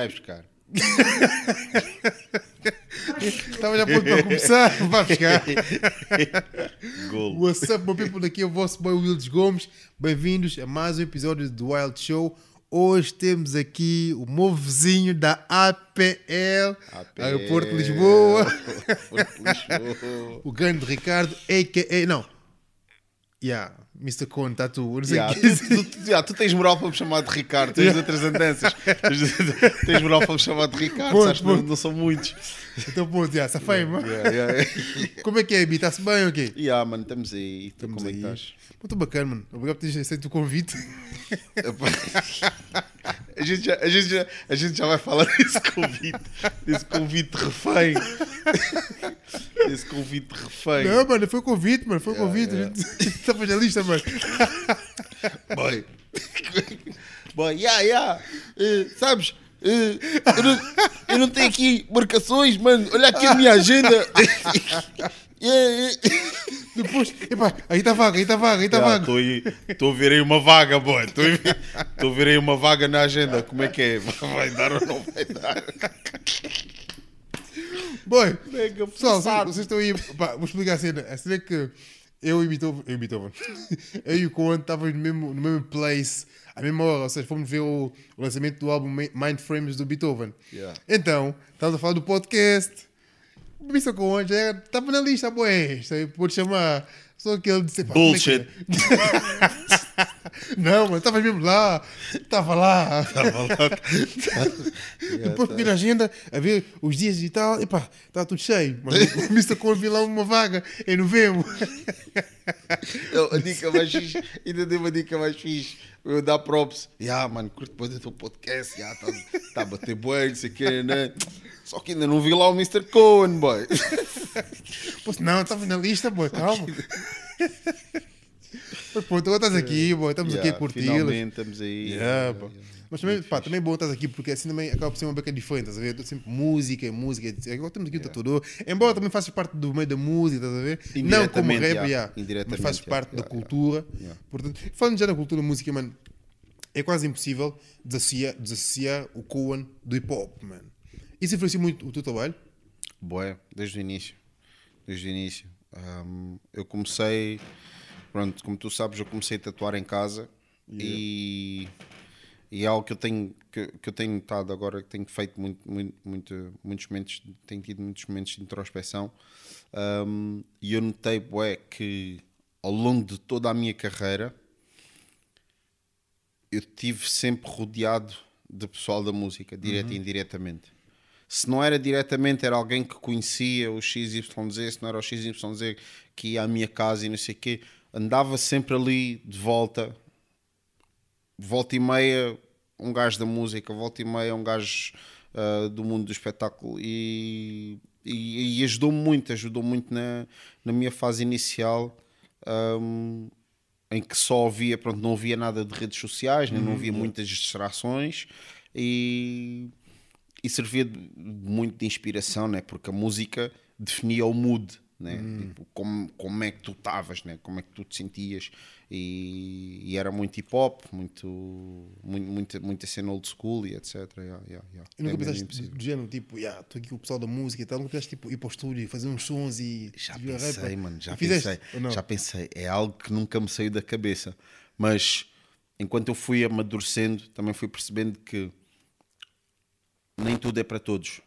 Vai buscar. Estava já pronto para começar. Vai buscar. Gol. What's up, my people? Aqui é o vosso boy Wildes Gomes. Bem-vindos a mais um episódio do Wild Show. Hoje temos aqui o meu vizinho da APL, Aeroporto de Lisboa, Lisboa. o grande Ricardo, a.k.a. Não, yeah, Mr. Cone, tá tu. Não sei Yeah, que tu, tu, yeah, tu tens moral para me chamar de Ricardo, tens outras andanças. Tens- tens moral para me chamar de Ricardo, sabes que não, não são muitos. Então, pô, yeah, safai, mano. Yeah. Como é que é, Bi? Está-se bem ou okay? quê? yeah, mano, estamos aí. Estamos como é que aí. estás? Muito bacana, mano. Obrigado por teres aceito o convite. A gente, já, a, gente já, a gente já vai falar desse convite, desse convite refém. Desse convite refém. Não, mano, foi o convite, mano. Foi convite. yeah. A gente estava na lista, mano. Boy. Boy, yeah, yeah. Eh, sabes? Eh, eu, não, eu não tenho aqui marcações, mano. Olha aqui a minha agenda. Yeah, yeah. Depois, epá, aí está vaga, aí está vaga, aí está vaga. Estou a ver aí uma vaga, boy. Estou a ver aí uma vaga na agenda. Como é que é? Vai dar ou não vai dar? Boy, Mega pessoal, vocês, estão aí. Pá, vou explicar a cena. A cena é que eu e Beethoven, eu e Beethoven, eu e o Coan estávamos no mesmo, no mesmo place, à mesma hora. Ou seja, fomos ver o, o lançamento do álbum Mind Frames do Beethoven. Yeah. Então, estávamos a falar do podcast. O Mr. Coan já era- estava na lista. Isto aí pode chamar. Só que ele disse: é Bullshit. é? Não, mano, estavas mesmo lá. Estava lá. Depois fui na agenda a ver os dias e tal, epá, está tudo cheio. Mas o Mr. Viu lá uma vaga em novembro. Eu, a dica mais fixe, ainda dei uma dica mais fixe. Eu dar props. Yeah, mano, curto depois do teu podcast. Yeah, tá, tá a bater bem, não sei o quê, né? Só que ainda não vi lá o Mr. Cohen, boy. Pô, não, estava na lista, boy, calma. Mas pô, agora estás aqui, boy, estamos aqui a Yeah, curti Finalmente estamos aí. Yeah, pô. Mas também, pá, também é bom estás aqui porque assim também acaba por ser uma beca diferente, estás a ver? Sempre música, música. Agora temos aqui o tatuador. Embora também faças parte do meio da música, estás a ver? Não como rap, yeah. yeah, mas fazes yeah, parte da yeah, cultura. yeah. Portanto, falando já da cultura da música, mano, é quase impossível desassociar, desassociar o Cohen do hip hop, mano. Isso influencia muito o teu trabalho? Boé, desde o início. Desde o início. Ahm, eu comecei, pronto, como tu sabes, eu comecei a tatuar em casa e, e é algo que eu tenho que, que eu tenho notado agora, que tenho feito muito, muito, muito- muitos momentos, tenho tido muitos momentos de introspeção. Ahm, e eu notei, que ao longo de toda a minha carreira eu tive sempre rodeado de pessoal da música, direto e indiretamente. Se não era diretamente, era alguém que conhecia o XYZ, se não era o XYZ que ia à minha casa e não sei o quê, andava sempre ali de volta, volta e meia, um gajo da música, volta e meia, um gajo ah, do mundo do espetáculo e, e, e ajudou-me muito, ajudou muito na, na minha fase inicial. ahm, em que só havia, pronto, não havia nada de redes sociais, nem não havia muitas distrações e, e servia de- muito de inspiração, né? porque a música definia o mood, né? Tipo, como, como é que tu estavas, né? como é que tu te sentias e, e era muito hip hop, muito, muito, muita, muita cena old school e etc. Yeah, yeah, yeah. E nunca É pensaste impossível. do género, tipo, yeah, estou aqui com o pessoal da música e tal, nunca pensaste tipo, ir para o estúdio, fazer uns sons e. Já e pensei, rap? mano, já E fizeste, pensei. Já pensei. É algo que nunca me saiu da cabeça. Mas enquanto eu fui amadurecendo, também fui percebendo que nem tudo é para todos.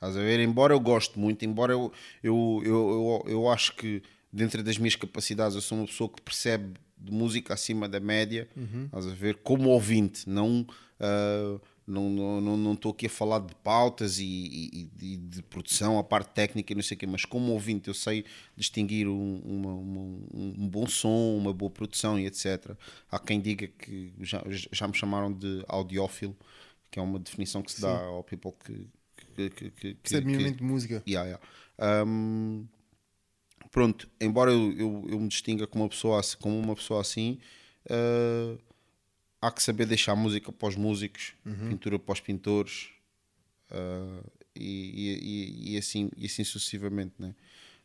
Estás a ver? Embora eu goste muito, embora eu, eu, eu, eu, eu acho que dentro das minhas capacidades eu sou uma pessoa que percebe de música acima da média, estás a ver? Como ouvinte, não. ah, não estou não, não, estou aqui a falar de pautas e, e- e de produção, a parte técnica e não sei o quê, mas como ouvinte eu sei distinguir um, uma- uma- um bom som, uma boa produção e etc. Há quem diga que já, já me chamaram de audiófilo, que é uma definição que se dá ao people que, que, que, que, que- minimamente de música. Yeah, yeah. Um, pronto, embora eu, eu, eu me distinga como uma pessoa, como uma pessoa assim, uh, há que saber deixar música para os músicos, pintura para os pintores uh, e, e, e- assim, e assim sucessivamente, né?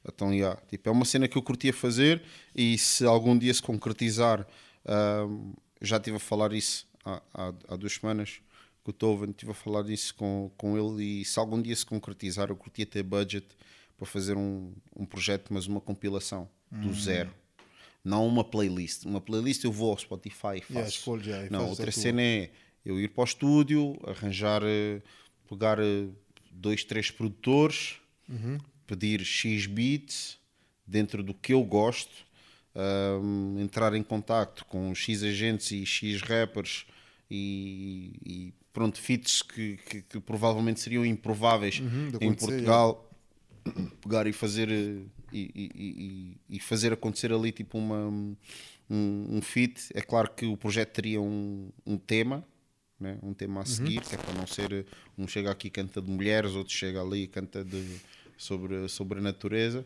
Então, yeah, tipo, é uma cena que eu curtia fazer e se algum dia se concretizar, um, já estive a falar isso há, há, há duas semanas com o Tovan, estive a falar disso com, com ele e se algum dia se concretizar, eu curtia ter budget para fazer um, um projeto, mas uma compilação do zero. Não uma playlist. Uma playlist eu vou ao Spotify e faço. Yeah, não, outra cena é eu ir para o estúdio, arranjar, eh, pegar eh, dois, três produtores, Uhum. pedir X beats dentro do que eu gosto, ahm, entrar em contacto com X agentes e X rappers e, e pronto, feats que, que- que provavelmente seriam improváveis Uhum, em Portugal pegar e fazer eh, e, e- e- fazer acontecer ali tipo uma um, um feat é claro que o projeto teria um, um tema né? um tema a seguir que é para não ser eh, um chega aqui e canta de mulheres outro chega ali e canta de, sobre, sobre a natureza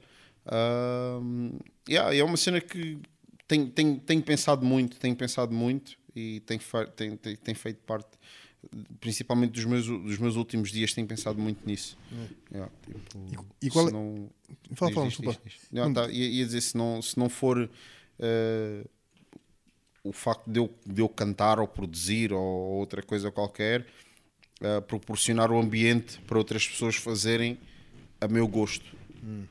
Ahm, yeah, é uma cena que tenho, tenho, tenho pensado muito tenho pensado muito e tenho feito parte principalmente dos meus, dos meus últimos dias tenho pensado muito nisso Yeah, tipo, E- e qual se é- não- Fala, fala, desculpa. Não, tá, ia, ia dizer, se não, se não for eh, o facto de eu, de eu cantar ou produzir ou outra coisa qualquer, eh, proporcionar o ambiente para outras pessoas fazerem a meu gosto. Hum.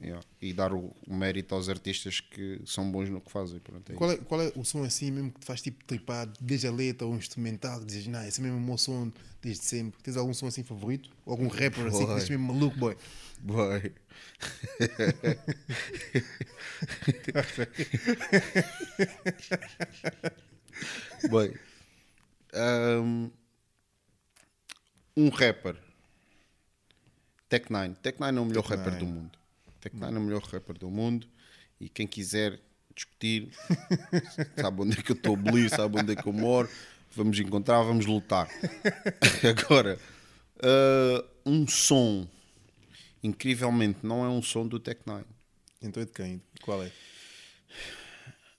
Yeah. E dar o, o mérito aos artistas que são bons no que fazem. Pronto, é Qual é, qual é o som assim mesmo que te faz tipo tripar, desde a letra ou instrumental, que dizes, não, esse é mesmo o meu som desde sempre. Tens algum som assim favorito? Ou algum rapper assim que Boy. deixa mesmo maluco, boy? Boy. Bem, um, um rapper, Tech Nine. Tech Nine é o melhor Tech rapper Nine. do mundo. Tech Nine é o melhor rapper do mundo. E quem quiser discutir, sabe onde é que eu estou abolir, sabe onde é que eu moro. Vamos encontrar, vamos lutar. Agora, uh, um som, incrivelmente, não é um som do Tech Nine. Então é de quem? Qual é?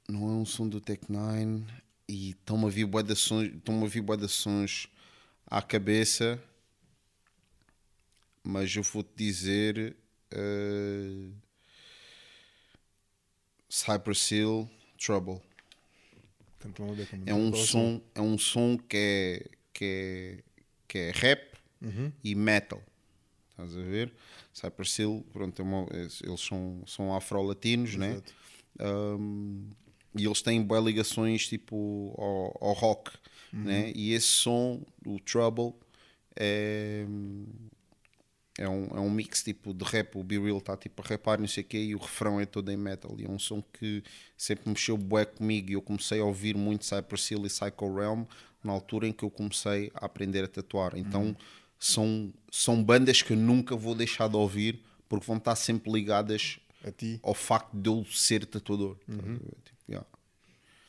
não é um som do Tech Nine e estão-me a vir bué de sons, estão-me a vir bué de sons à cabeça, mas eu vou-te dizer eh, Cypress Hill Trouble. É um qual som, é um som que é, que é, que é rap e metal. Estás a ver? Cypress Hill, pronto, é uma- eles são, são afro-latinos, né? Um, e eles têm boas ligações tipo ao, ao rock, né? E esse som, o Trouble, é, é, um, é um mix tipo de rap. O Be Real está tipo a rapar, não sei o quê, e o refrão é todo em metal. E é um som que sempre mexeu bué comigo. E eu comecei a ouvir muito Cypress Hill e Psycho Realm na altura em que eu comecei a aprender a tatuar. Então são, são bandas que eu nunca vou deixar de ouvir porque vão estar sempre ligadas ao facto de eu ser tatuador. Uhum. Estás a ver? Tipo, yeah.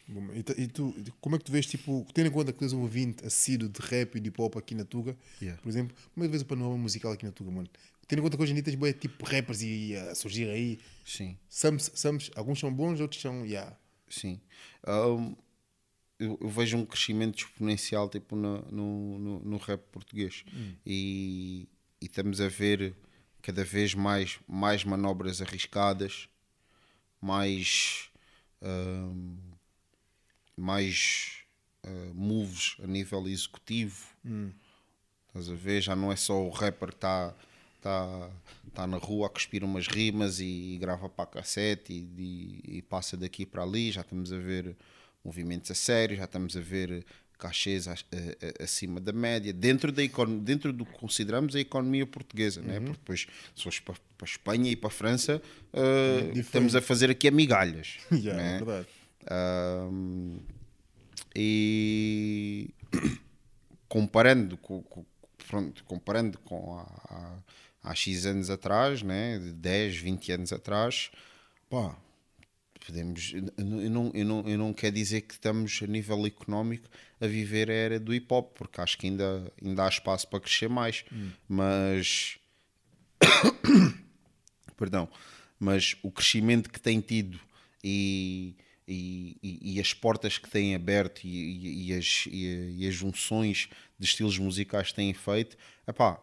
Bom, E, tu- e tu, como é que tu vês, tipo, tendo em conta que tu és um ouvinte assíduo de rap e de hip hop aqui na Tuga, Yeah. por exemplo, como é que vês o panorama musical aqui na Tuga, mano? Tendo em conta que hoje em dia tens bué, tipo rappers e, a surgir aí, Sim, some, some, alguns são bons, outros são, yeah. sim. Um, eu, eu vejo um crescimento exponencial tipo, no, no, no, no rap português e, e estamos a ver cada vez mais, mais manobras arriscadas, mais, um, mais uh, moves a nível executivo. Estás a ver? Já não é só o rapper que está tá, tá na rua a cuspir umas rimas e, grava para a cassete e, e- e passa daqui para ali. Já estamos a ver movimentos a sério, já estamos a ver cachês a- a- a- acima da média, dentro, da dentro do que consideramos a economia portuguesa, né? porque depois se fores para, para a Espanha e para a França, uh, diferente. estamos a fazer aqui a migalhas. Yeah, né? é verdade. Ahm, e comparando com, com- comparando com há, há, há X anos atrás, né, de 10, 20 anos atrás, pá, podemos, eu não, eu não, eu não, quero dizer que estamos a nível económico a viver a era do hip hop, porque acho que ainda, ainda há espaço para crescer mais, mas perdão, mas o crescimento que tem tido e, e, e- e as portas que têm aberto e, e- as, e, as junções de estilos musicais que têm feito, epá,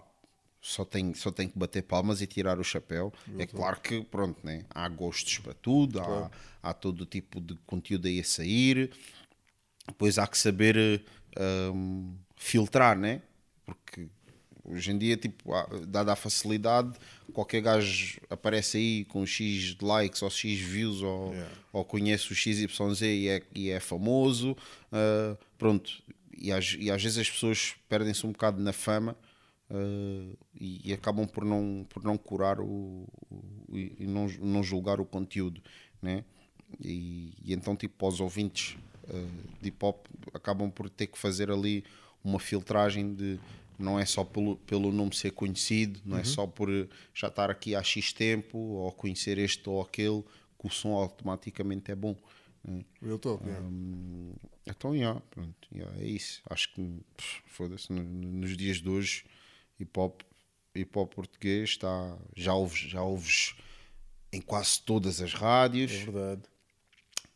só tem, só tem que bater palmas e tirar o chapéu. É claro que, pronto, né? há gostos para tudo, há, há todo tipo de conteúdo aí a sair. Depois há que saber um, filtrar, né? Porque hoje em dia, tipo, dada a facilidade, qualquer gajo aparece aí com X likes ou X views ou, yeah. ou conhece o XYZ e é, e é famoso. Uh, pronto. E às, e às vezes as pessoas perdem-se um bocado na fama uh, e, e, acabam por não, por não curar o, o e não, não julgar o conteúdo, né? E, e então, tipo, os ouvintes uh, de hip hop acabam por ter que fazer ali uma filtragem de não é só pelo, pelo nome ser conhecido, não é uhum. é só por já estar aqui há X tempo ou conhecer este ou aquele que o som automaticamente é bom. Né? Eu estou, um, Então, yeah, pronto, yeah, é isso. Acho que, foda-se, nos dias de hoje, hip hop, hip -hop português está, já ouves, já ouves em quase todas as rádios. É verdade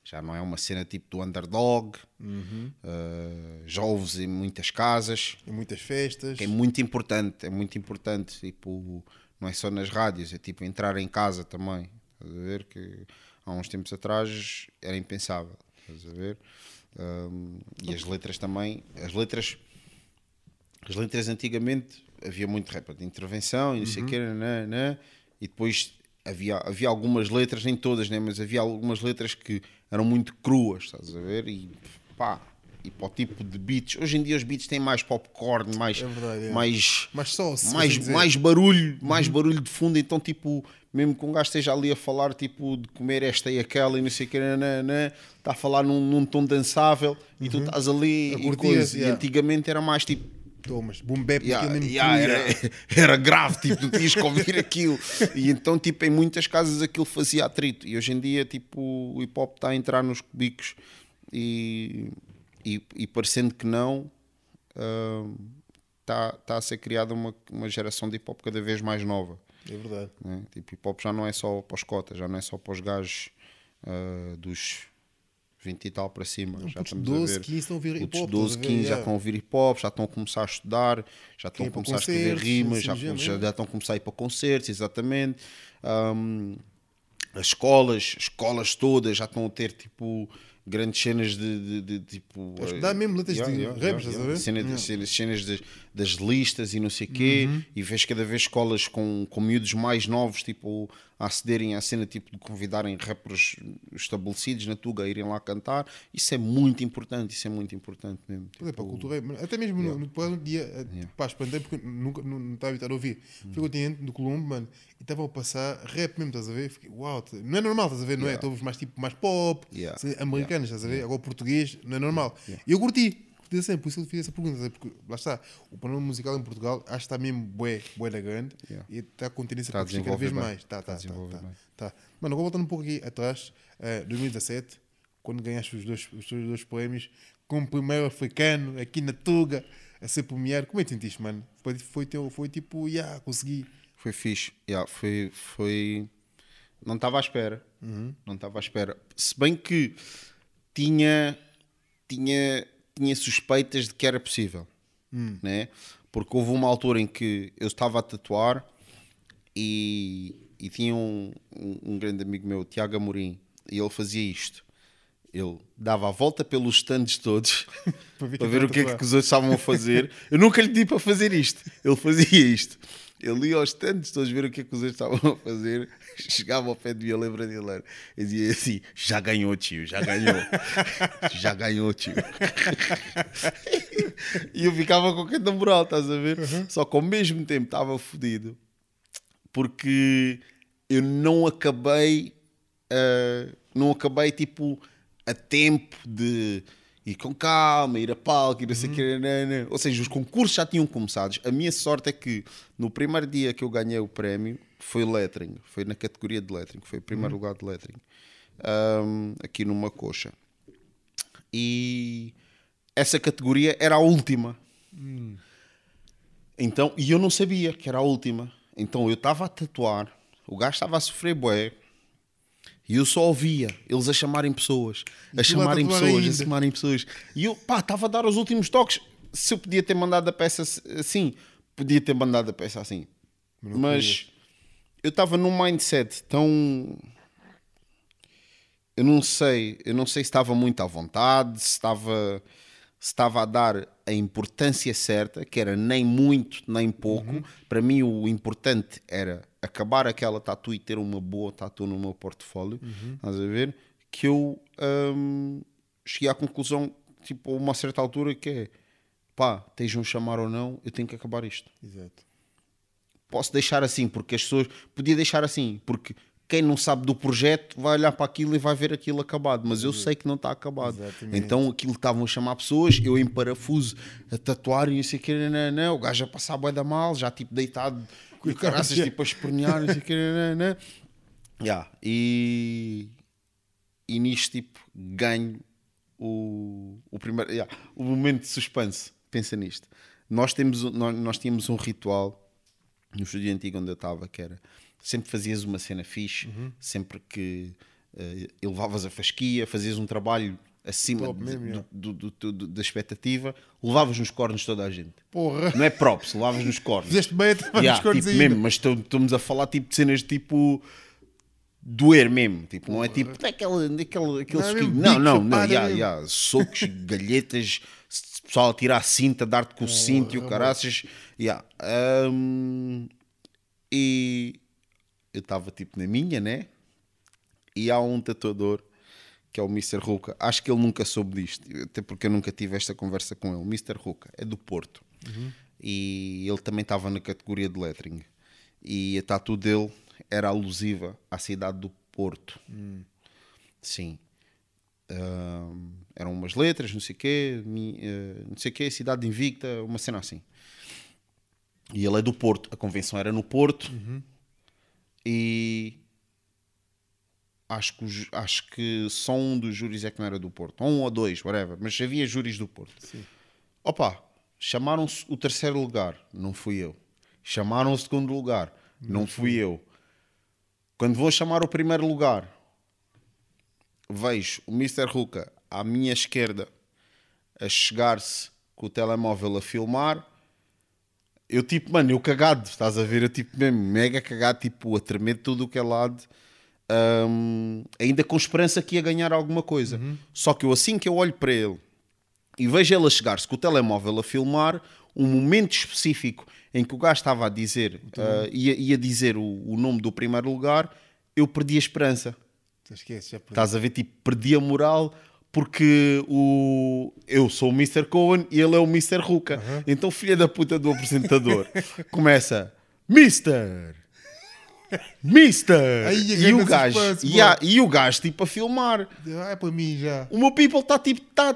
já não é uma cena tipo do underdog, uhum. uh, já ouves em muitas casas, em muitas festas. é muito importante, é muito importante. Tipo, não é só nas rádios, é tipo entrar em casa também. Estás a ver? Que há uns tempos atrás era impensável. Estás a ver? Um, e as letras também, as letras, as letras antigamente havia muito rap de intervenção e não sei o que, né, né, e depois havia, havia algumas letras, nem todas, né, mas havia algumas letras que eram muito cruas, estás a ver? E pá, e para o tipo de beats. Hoje em dia os beats têm mais popcorn, mais, é verdade, é. mais, mais, sauce, mais, mais barulho, mais uhum. barulho de fundo. Então, tipo, mesmo que um gajo esteja ali a falar tipo, de comer esta e aquela e não sei o que, está a falar num, num tom dançável e uhum. tu estás ali e, coisa. Yeah. e antigamente era mais tipo Thomas, boom bap yeah, yeah, era, era grave, tipo, tu tinhas que ouvir aquilo. E então, tipo, em muitas casas aquilo fazia atrito. E hoje em dia, tipo, o hip hop está a entrar nos cubicos e, e, e parecendo que não, está uh, tá a ser criada uma, uma geração de hip hop cada vez mais nova. É verdade. Né? Tipo, hip hop já não é só para os cotas, já não é só para os gajos uh, dos 20 e tal para cima. Não, já estamos 12, a ver. 15 estão a ouvir hip hop. 12, 15 já estão a ouvir hip hop, já estão a começar a estudar, já estão a começar a escrever rimas, já, já, já, estão a começar a ir para concertos, exatamente. Um, as escolas, escolas todas já estão a ter tipo grandes cenas de, de, de, de tipo. Dá mesmo letras yeah, de yeah, yeah, yeah. Cena, yeah. Cenas, cenas de, das listas e não sei o quê, uhum. e vês cada vez escolas com, com miúdos mais novos, tipo, a acederem à cena, tipo, de convidarem rappers estabelecidos na Tuga a irem lá cantar. Isso é muito importante, isso é muito importante mesmo. Tipo, é para a cultura, até mesmo yeah. no, no dia, eh, yeah. pá, espantei porque nunca não, não estava a evitar ouvir. Uhum. Fui ao continente do Colombo, mano, e estavam a passar rap mesmo, estás a ver? Fiquei, uau, não é normal, estás a ver? Não é? Estou mais tipo mais pop, yeah. Estás a ver? Agora português, não é normal. E eu curti curti sempre, por isso eu fiz essa pergunta, porque lá está, o panorama musical em Portugal acho que está mesmo bué, bué da grande e está com tendência tá a crescer cada vez bem. mais. Tá, tá, tá, tá, tá, Mano, agora voltando um pouco aqui atrás, uh, eh, 2017, quando ganhaste os dois, os dois prémios, como primeiro africano aqui na Tuga, a ser premiado, como é que sentiste, mano? Foi, foi, teu, foi tipo, yeah, consegui. Foi fixe, yeah, foi, foi... Não estava à espera, uhum. não estava à espera. Se bem que tinha, tinha tinha suspeitas de que era possível, hum. né? Porque houve uma altura em que eu estava a tatuar e, e tinha um, um, um grande amigo meu, Tiago Amorim, e ele fazia isto. Ele dava a volta pelos stands todos para ver, para ver o que é que os outros estavam a fazer. eu nunca lhe pedi para fazer isto. Ele fazia isto. Ele ia aos stands todos ver o que é que os outros estavam a fazer. Chegava ao pé eu lembro dele. Ele dizia assim: já ganhou, tio, já ganhou. já ganhou, tio. e eu ficava com quem moral, estás a ver? Uhum. Só que ao mesmo tempo estava fodido porque eu não acabei, uh, não acabei tipo a tempo de ir com calma, ir a palco, ir não sei o que. Uhum. Ou seja, os concursos já tinham começado. A minha sorte é que no primeiro dia que eu ganhei o prémio foi lettering, foi na categoria de lettering, foi o primeiro uhum. lugar de lettering, um, aqui numa coxa. E essa categoria era a última. Uhum. Então, e eu não sabia que era a última. Então eu estava a tatuar, o gajo estava a sofrer bué e eu só ouvia eles a chamarem pessoas, a chamarem pessoas, ainda. a chamarem pessoas. E eu, pá, estava a dar os últimos toques. Se eu podia ter mandado a peça assim, podia ter mandado a peça assim. Mas, Mas eu estava num mindset tão. Eu não sei, eu não sei se estava muito à vontade, se estava. se estava a dar a importância certa, que era nem muito nem pouco. Para mim, o importante era acabar aquela tatu e ter uma boa tatu no meu portfólio. Estás a ver? Que eu hum, cheguei à conclusão, tipo, a uma certa altura, que é pá, estejam a chamar ou não, eu tenho que acabar isto Exato. posso deixar assim, porque as pessoas. Podia deixar assim, porque quem não sabe do projeto vai olhar para aquilo e vai ver aquilo acabado, mas eu sei que não está acabado. Exatamente. Então aquilo estavam a chamar pessoas, eu em parafuso a tatuar e não sei o que, não, não, o gajo a passar a da mal, já tipo deitado, e o caraças tipo a espernear, não sei o que, não, não. Yeah, e, e nisto tipo ganho o, o primeiro, yeah, o momento de suspense. Pensa nisto. Nós, temos, nós, nós tínhamos um ritual no estúdio antigo onde eu estava, que era sempre fazias uma cena fixe, Uhum. sempre que eh, elevavas a fasquia, fazias um trabalho acima Top de- mesmo, do- do- do- da expectativa, levavas nos cornos toda a gente. Porra. Não é props, levavas nos cornos. Fizeste bem a tomar Yeah, nos cornos tipo, ainda. mesmo, mas estamos a falar tipo, de cenas tipo doer mesmo, tipo, não é tipo daquela, daquele, aquele Não, é não, não, não, chapada yeah, yeah, socos, galhetas, pessoal a tirar a cinta, dar-te com o cinto e o caraças, yeah. Hum, e eu estava tipo na minha, né? E há um tatuador que é o Mr. Ruka. Acho que ele nunca soube disto, até porque eu nunca tive esta conversa com ele. Mr. Ruka é do Porto e ele também estava na categoria de lettering. E a tatu dele era alusiva à cidade do Porto. Sim. Ahm, eram umas letras, não sei o quê, eh, não sei o quê, cidade invicta, uma cena assim. E ele é do Porto. A convenção era no Porto. E acho que, os- acho que só um dos júris é que não era do Porto. Um ou dois, whatever. Mas havia júris do Porto. Opa, chamaram-se o terceiro lugar. Não fui eu. Chamaram o segundo lugar. Não fui eu. Quando vou chamar o primeiro lugar, vejo o Mr. Ruka à minha esquerda a chegar-se com o telemóvel a filmar. Eu tipo, mano, eu cagado, estás a ver? Eu tipo mesmo, mega cagado, tipo, a tremer de tudo o que é lado. Hum, ainda com esperança que ia ganhar alguma coisa. Só que eu assim que eu olho para ele e vejo ele a chegar-se com o telemóvel a filmar, um momento específico em que o gajo estava a dizer, ah, ia, ia dizer o, o nome do primeiro lugar, eu perdi a esperança. Esquece, já perdi. Estás a ver? Tipo, perdi a moral porque o... eu sou o Mr. Cohen e ele é o Mr. Ruka. Então, filha da puta do apresentador começa Mr. Mister! Aí, e, o gajo, e, a- e o gajo tipo a filmar. Ah, é para mim já. O meu people está tipo, tá,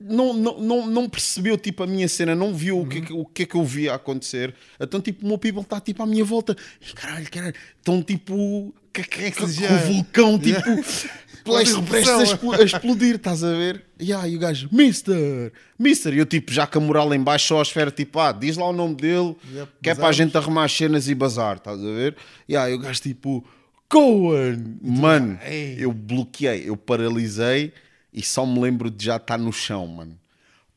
não, não, não, não percebeu tipo a minha cena, não viu o, que, é que- o que é que eu via acontecer. Então, tipo, o meu people está tipo à minha volta. E caralho, caralho, estão tipo, que, que, que, o vulcão, tipo, prestes, Olha, prestes a, a explodir, estás a ver? E aí o gajo, Mister, Mister, e eu tipo, já com a moral em baixo, só a esfera, tipo, ah, diz lá o nome dele, Yep, que é para a gente arrumar as cenas e bazar, estás a ver? E aí o gajo tipo, Cohen, mano, eu bloqueei, eu paralisei e só me lembro de já estar no chão, mano.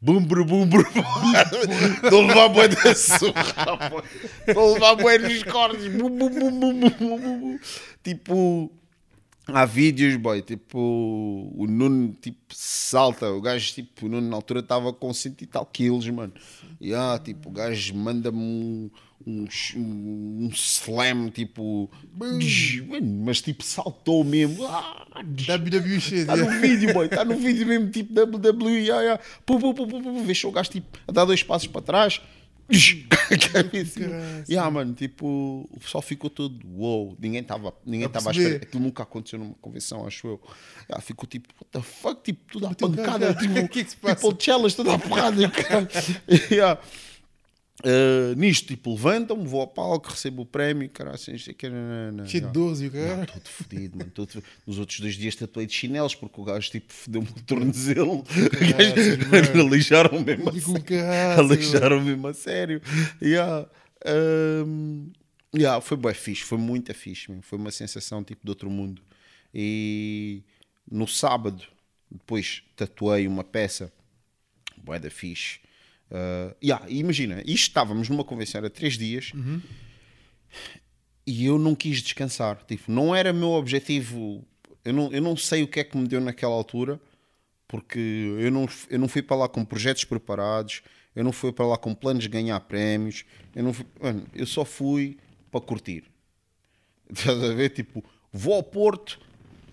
Bum, brum, bum, brum. Estou a levar bué da surra. Estou a levar bué nos bum, bum, bum, bum, bum, bum, bum. Tipo, há vídeos, boy, tipo, o Nuno, tipo, salta. O gajo, tipo, o Nuno na altura estava com cento e tal quilos, mano. E, ah, tipo, o gajo manda-me um, um, um slam, tipo, mano, mas, tipo, saltou mesmo. Ah, WWE. Está no vídeo, boy. Está no vídeo mesmo, tipo WWE. Yeah, yeah. Pum, pum, pum, pum, pum. Vês o gajo tipo, a dar dois passos para trás. Cai em cima. yeah, mano, tipo, o pessoal ficou todo wow. Ninguém estava ninguém A tava à perceber. espera. Aquilo nunca aconteceu numa convenção, acho eu. Yeah, ficou tipo, what the fuck? Tipo, tudo à pancada. Tipo, que é que se passa? People Cellas, tudo à porrada. e yeah. Uh, nisto, tipo, levantam-me, vou ao palco, recebo o prémio, cara, assim, não sei o que, Cheio de yeah. 12 e o cara. Todo fodido, mano. Todo... Nos outros dois dias tatuei de chinelos porque o gajo tipo fodeu-me o tornozelo. Alijaram mesmo. Alijaram mesmo a sério. Yeah. Um, yeah, foi bem fixe, foi muito fixe. mesmo. Foi uma sensação tipo de outro mundo. E no sábado, depois tatuei uma peça bué da fixe. Uh, yeah, imagina, isto estávamos numa convenção, era três dias e eu não quis descansar. Tipo, não era meu objetivo. Eu não, eu não sei o que é que me deu naquela altura, Porque eu não, eu não fui para lá com projetos preparados, eu não fui para lá com planos de ganhar prémios, eu, não fui, mano, eu só fui para curtir. Estás a ver? Tipo, vou ao Porto,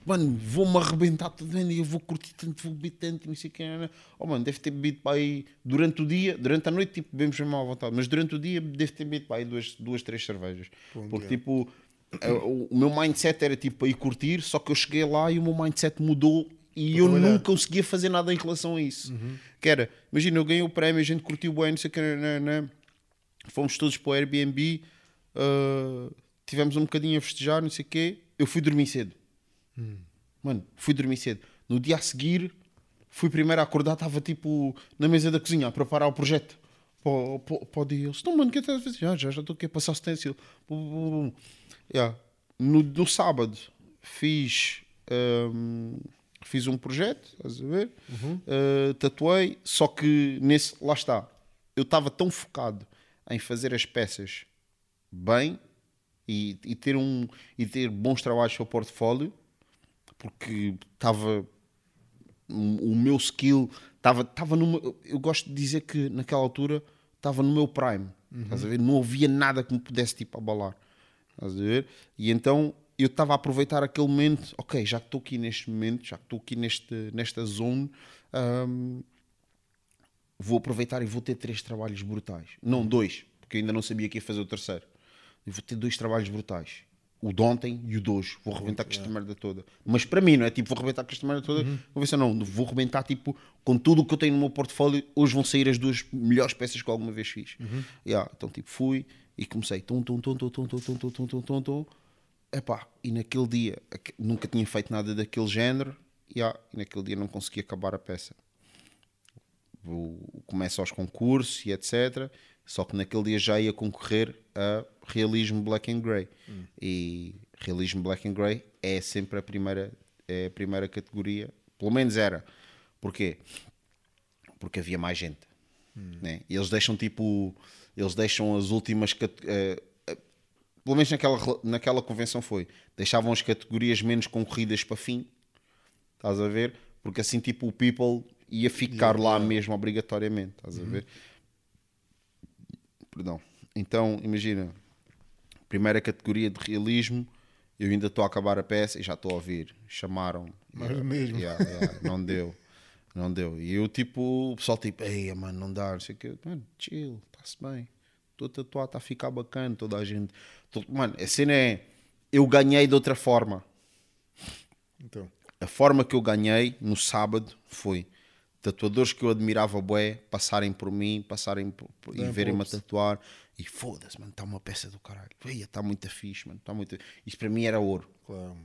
mano, vou-me arrebentar tudo bem, eu vou curtir tanto, vou beber tanto, não sei o que. Oh, mano, deve ter bebido para aí durante o dia, durante a noite, tipo, bebemos mesmo à vontade, mas durante o dia deve ter bebido para aí duas, duas três cervejas. Bom Porque, dia. tipo, o, o meu mindset era tipo para ir curtir, só que eu cheguei lá e o meu mindset mudou e eu trabalhar. não conseguia fazer nada em relação a isso. Que era, imagina, eu ganhei o prémio, a gente curtiu bem, não sei o que, né, né. fomos todos para o Airbnb, ah, tivemos um bocadinho a festejar, não sei o quê, eu fui dormir cedo. Mano, fui dormir cedo. No dia a seguir, fui primeiro a acordar, estava tipo na mesa da cozinha a preparar o projeto. Dia. Eles, Então, mano, o que é que estás a fazer? Ah, já estou aqui a passar o stencil. Yeah. No, no sábado, fiz, hum, fiz um projeto, estás a ver? Uh, tatuei, só que nesse, lá está, eu estava tão focado em fazer as peças bem e, e ter um e ter bons trabalhos para o portfólio porque estava o meu skill estava estava numa eu gosto de dizer que naquela altura estava no meu prime estás a ver não havia nada que me pudesse tipo abalar estás a ver e então eu estava a aproveitar aquele momento ok já que estou aqui neste momento já que estou aqui neste nesta zone hum, vou aproveitar e vou ter três trabalhos brutais. Não, dois, porque eu ainda não sabia que ia fazer o terceiro. Eu vou ter dois trabalhos brutais. O de ontem e o de hoje. Vou arrebentar com esta merda toda. Mas para mim, não é tipo, vou arrebentar com esta merda toda. Vou ver se não. Vou arrebentar tipo, com tudo o que eu tenho no meu portfólio. Hoje vão sair as duas melhores peças que eu alguma vez fiz. Yeah, então, tipo, fui e comecei. Tum, tum, tum, tum, tum, tum, tum, tum, tum, tum, tum. Epá, e naquele dia, nunca tinha feito nada daquele género. Yeah, e naquele dia não consegui acabar a peça vou, começo aos concursos e etc. Só que naquele dia já ia concorrer a realismo black and grey. E realismo black and grey é sempre a primeira, é a primeira categoria, pelo menos era. Porquê? Porque havia mais gente. Né? E eles deixam tipo, eles deixam as últimas eh, pelo menos naquela, naquela convenção foi, deixavam as categorias menos concorridas para fim, Estás a ver? Porque assim, tipo, o people ia ficar lá mesmo obrigatoriamente. Estás a ver? Perdão. Então, imagina, primeira categoria de realismo, eu ainda estou a acabar a peça e já estou a ouvir. Chamaram. Mais do mesmo. Yeah, yeah, não deu. Não deu. E eu, tipo, o pessoal, tipo, ei, mano, não dá, não sei o quê. Mano, chill, está-se bem. Estou tatuado, está a ficar bacana. Toda a gente. Tô- Mano, a cena é. Eu ganhei de outra forma. Então, A forma que eu ganhei no sábado foi tatuadores que eu admirava bué passarem por mim, passarem por, por- e verem-me a tatuar e foda-se, mano, está uma peça do caralho. Está muito fixe, mano, está muito. Isso para mim era ouro. claro,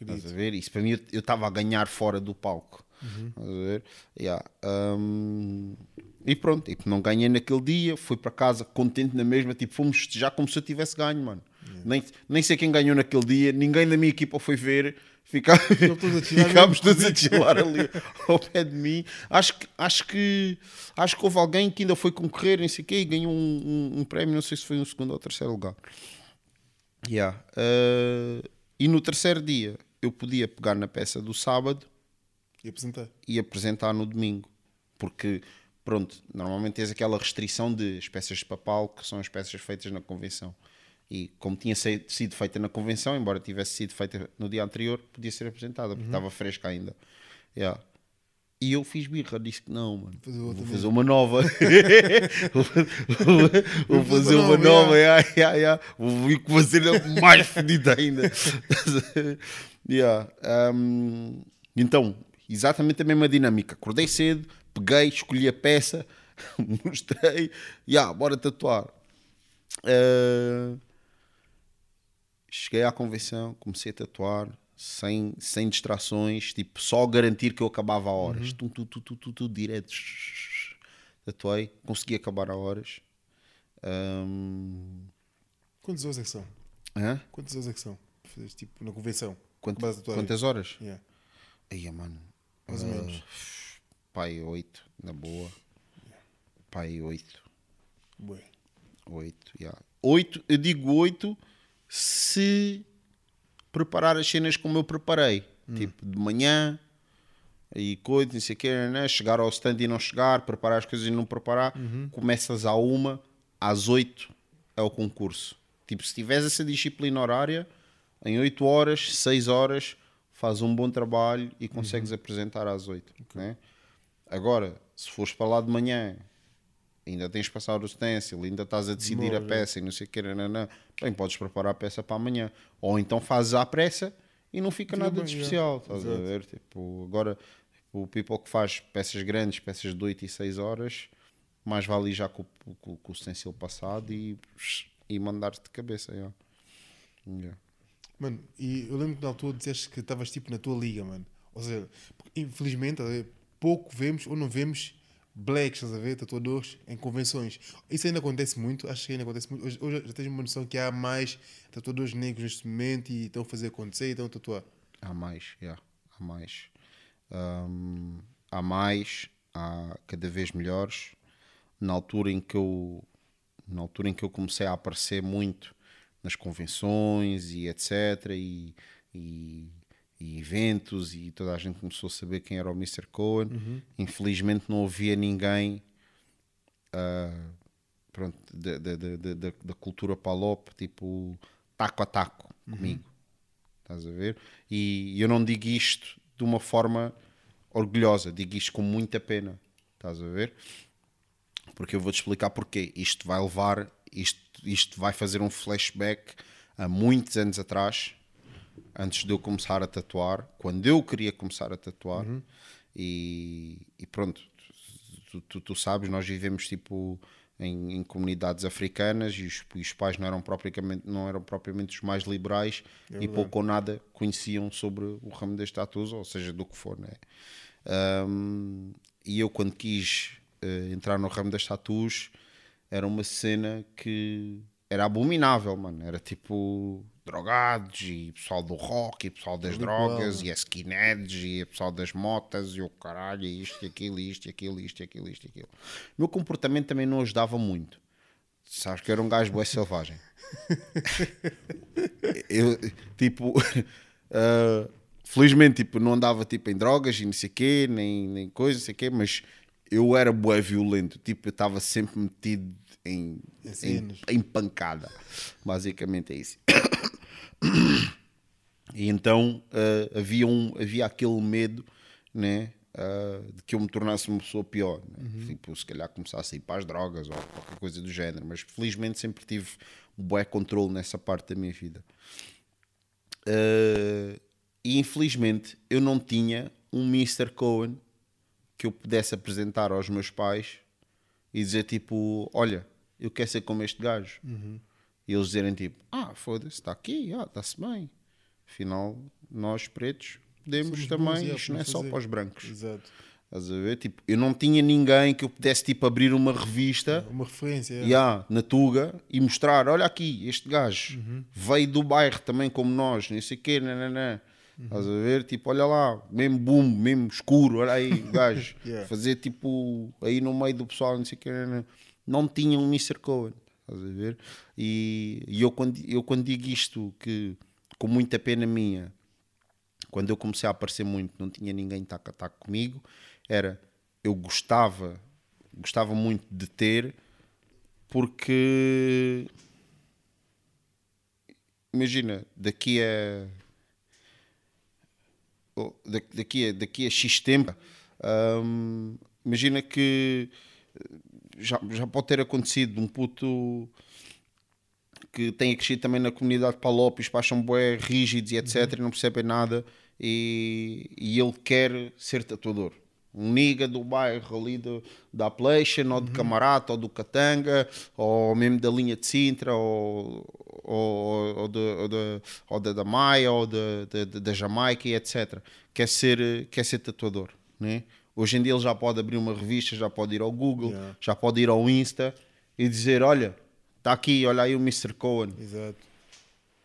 Estás a ver? Isso para mim eu- estava a ganhar fora do palco. Uhum. Estás a ver? Yeah. Um, e pronto, tipo, não ganhei naquele dia, fui para casa contente na mesma, tipo, fomos já como se eu tivesse ganho, mano. Nem, nem sei quem ganhou naquele dia, ninguém da minha equipa foi ver, fica... todos ficámos todos a chilar ali ao pé de mim. Acho que, acho que, acho que houve alguém que ainda foi concorrer, não sei o quê, e ganhou um, um- um prémio, não sei se foi um segundo ou terceiro lugar. Yeah. Uh, e no terceiro dia eu podia pegar na peça do sábado E apresentar. e apresentar no domingo. Porque, pronto, normalmente tens aquela restrição de as peças de papal, que são as peças feitas na convenção. E como tinha sido feita na convenção, embora tivesse sido feita no dia anterior, podia ser apresentada, porque estava fresca ainda. Yeah. E eu fiz birra, disse que não, mano. Fazer Vou fazer uma nova. vou, fazer uma nova. yeah, yeah, yeah. Vou fazer mais fedida ainda. yeah. um, então, exatamente a mesma dinâmica. Acordei cedo, peguei, escolhi a peça, mostrei. Yeah, bora tatuar. Uh, cheguei à convenção, comecei a tatuar sem, sem distrações, tipo, só garantir que eu acabava a horas. Tum, tum, tum, tum, tum, tum, direto. Tatuei, consegui acabar a horas. Um, Quantas horas é que são? hã? Quantas horas é que são? Fazes tipo na convenção. Quant- Acabaste a tatuar quantas horas? aí? Yeah. Aí, mano. Mais ou ah, menos. Pai, oito, na boa. Pai, oito. Bué. Oito, yeah. Oito, eu digo oito se preparar as cenas como eu preparei. Tipo, de manhã, e coisa, não sei o quê, né? chegar ao stand e não chegar, preparar as coisas e não preparar, começas à uma, às oito é o concurso. Tipo, se tiveres essa disciplina horária, em 8 horas, 6 horas, faz um bom trabalho e consegues apresentar às 8. Né? Agora, se fores para lá de manhã, ainda tens de passar o stencil, ainda estás a decidir a peça e não sei o que, nananã, bem, podes preparar a peça para amanhã. Ou então fazes à pressa e não fica nada bem, de já. especial. Estás a ver? Tipo, agora, o people que faz peças grandes, peças de 8 e 6 horas, mais vale ir já com, com, com o stencil passado e, e mandar-te de cabeça. Já. Mano, e eu lembro que na altura disseste que estavas tipo na tua liga, mano. Ou seja, infelizmente, pouco vemos ou não vemos blacks, estás a ver, tatuadores em convenções. Isso ainda acontece muito, acho que ainda acontece muito. Hoje, hoje já tens uma noção que há mais tatuadores negros neste momento e estão a fazer acontecer e estão a tatuar. Há mais, já. Há mais. Hum, há mais, há cada vez melhores. Na altura em que eu na altura em que eu comecei a aparecer muito nas convenções e etc e, e, e eventos e toda a gente começou a saber quem era o Mr. Cohen infelizmente não havia ninguém ah, pronto, da, da, cultura palop tipo taco a taco comigo Estás a ver? E eu não digo isto de uma forma orgulhosa, digo isto com muita pena. Estás a ver? Porque eu vou-te explicar porquê. Isto vai levar, isto, isto vai fazer um flashback a muitos anos atrás, antes de eu começar a tatuar, quando eu queria começar a tatuar. E, e pronto, tu, tu, tu sabes, nós vivemos tipo em, em comunidades africanas e os, e os pais não eram, propriamente, não eram propriamente os mais liberais e pouco ou nada conheciam sobre o ramo das tatuas, ou seja, do que for, né? Ahm, e eu quando quis eh, entrar no ramo das tatuas era uma cena que era abominável, mano. Era tipo drogados e pessoal do rock e pessoal das drogas e skinheads e pessoal das motas e o caralho e isto e aquilo, e isto e aquilo, e isto e aquilo, isto e aquilo. O meu comportamento também não ajudava muito. Sabes que eu era um gajo bué selvagem. eu, tipo, ah, felizmente, tipo, não andava tipo em drogas e não sei quê, nem, nem coisa, não sei quê, mas eu era bué violento. Tipo, eu estava sempre metido em, Em em pancada. Basicamente é isso. E então ah, havia, um, havia aquele medo, né? ah, de que eu me tornasse uma pessoa pior, né? tipo, se calhar começasse a ir para as drogas ou qualquer coisa do género, mas felizmente sempre tive um bom controle nessa parte da minha vida. Ah, e infelizmente eu não tinha um Mr. Cohen que eu pudesse apresentar aos meus pais e dizer tipo, olha, eu quero ser como este gajo. E eles dizerem tipo, ah, foda-se, está aqui, ah, está-se bem. Afinal, nós pretos podemos Somos também, bons, é, isto não é só para os brancos. Exato. Estás a ver? Tipo, eu não tinha ninguém que eu pudesse tipo abrir uma revista Uma referência. é. yeah, na Tuga e mostrar: olha aqui, este gajo Uhum. veio do bairro também como nós, nem sei o quê, nananã. Uhum. Estás a ver? Tipo, olha lá, mesmo boom, mesmo escuro, olha aí, o gajo. Yeah. Fazer tipo aí no meio do pessoal, não sei o quê, nananã. não tinha um Mr. Cohen. Estás a ver? E, e eu, quando, eu quando digo isto, que com muita pena minha, quando eu comecei a aparecer muito, não tinha ninguém taco a comigo, era eu gostava, gostava muito de ter, porque imagina, daqui a oh, da- daqui a, daqui a X tempo, hum, imagina que já, já pode ter acontecido um puto que tenha crescido também na comunidade Palop, os pais são bué rígidos e etc, e não percebem nada, e, e ele quer ser tatuador. Um nigga do bairro ali do, da Appalachian, ou de Camarata, ou do Catanga, ou mesmo da linha de Sintra, ou, ou, ou, de, ou, de, ou da, Maia, ou da, Jamaica e etc. Quer ser, quer ser tatuador. Né? Hoje em dia ele já pode abrir uma revista, já pode ir ao Google, Yeah. já pode ir ao Insta e dizer, olha, está aqui, olha aí o Mr. Cohen. Exato.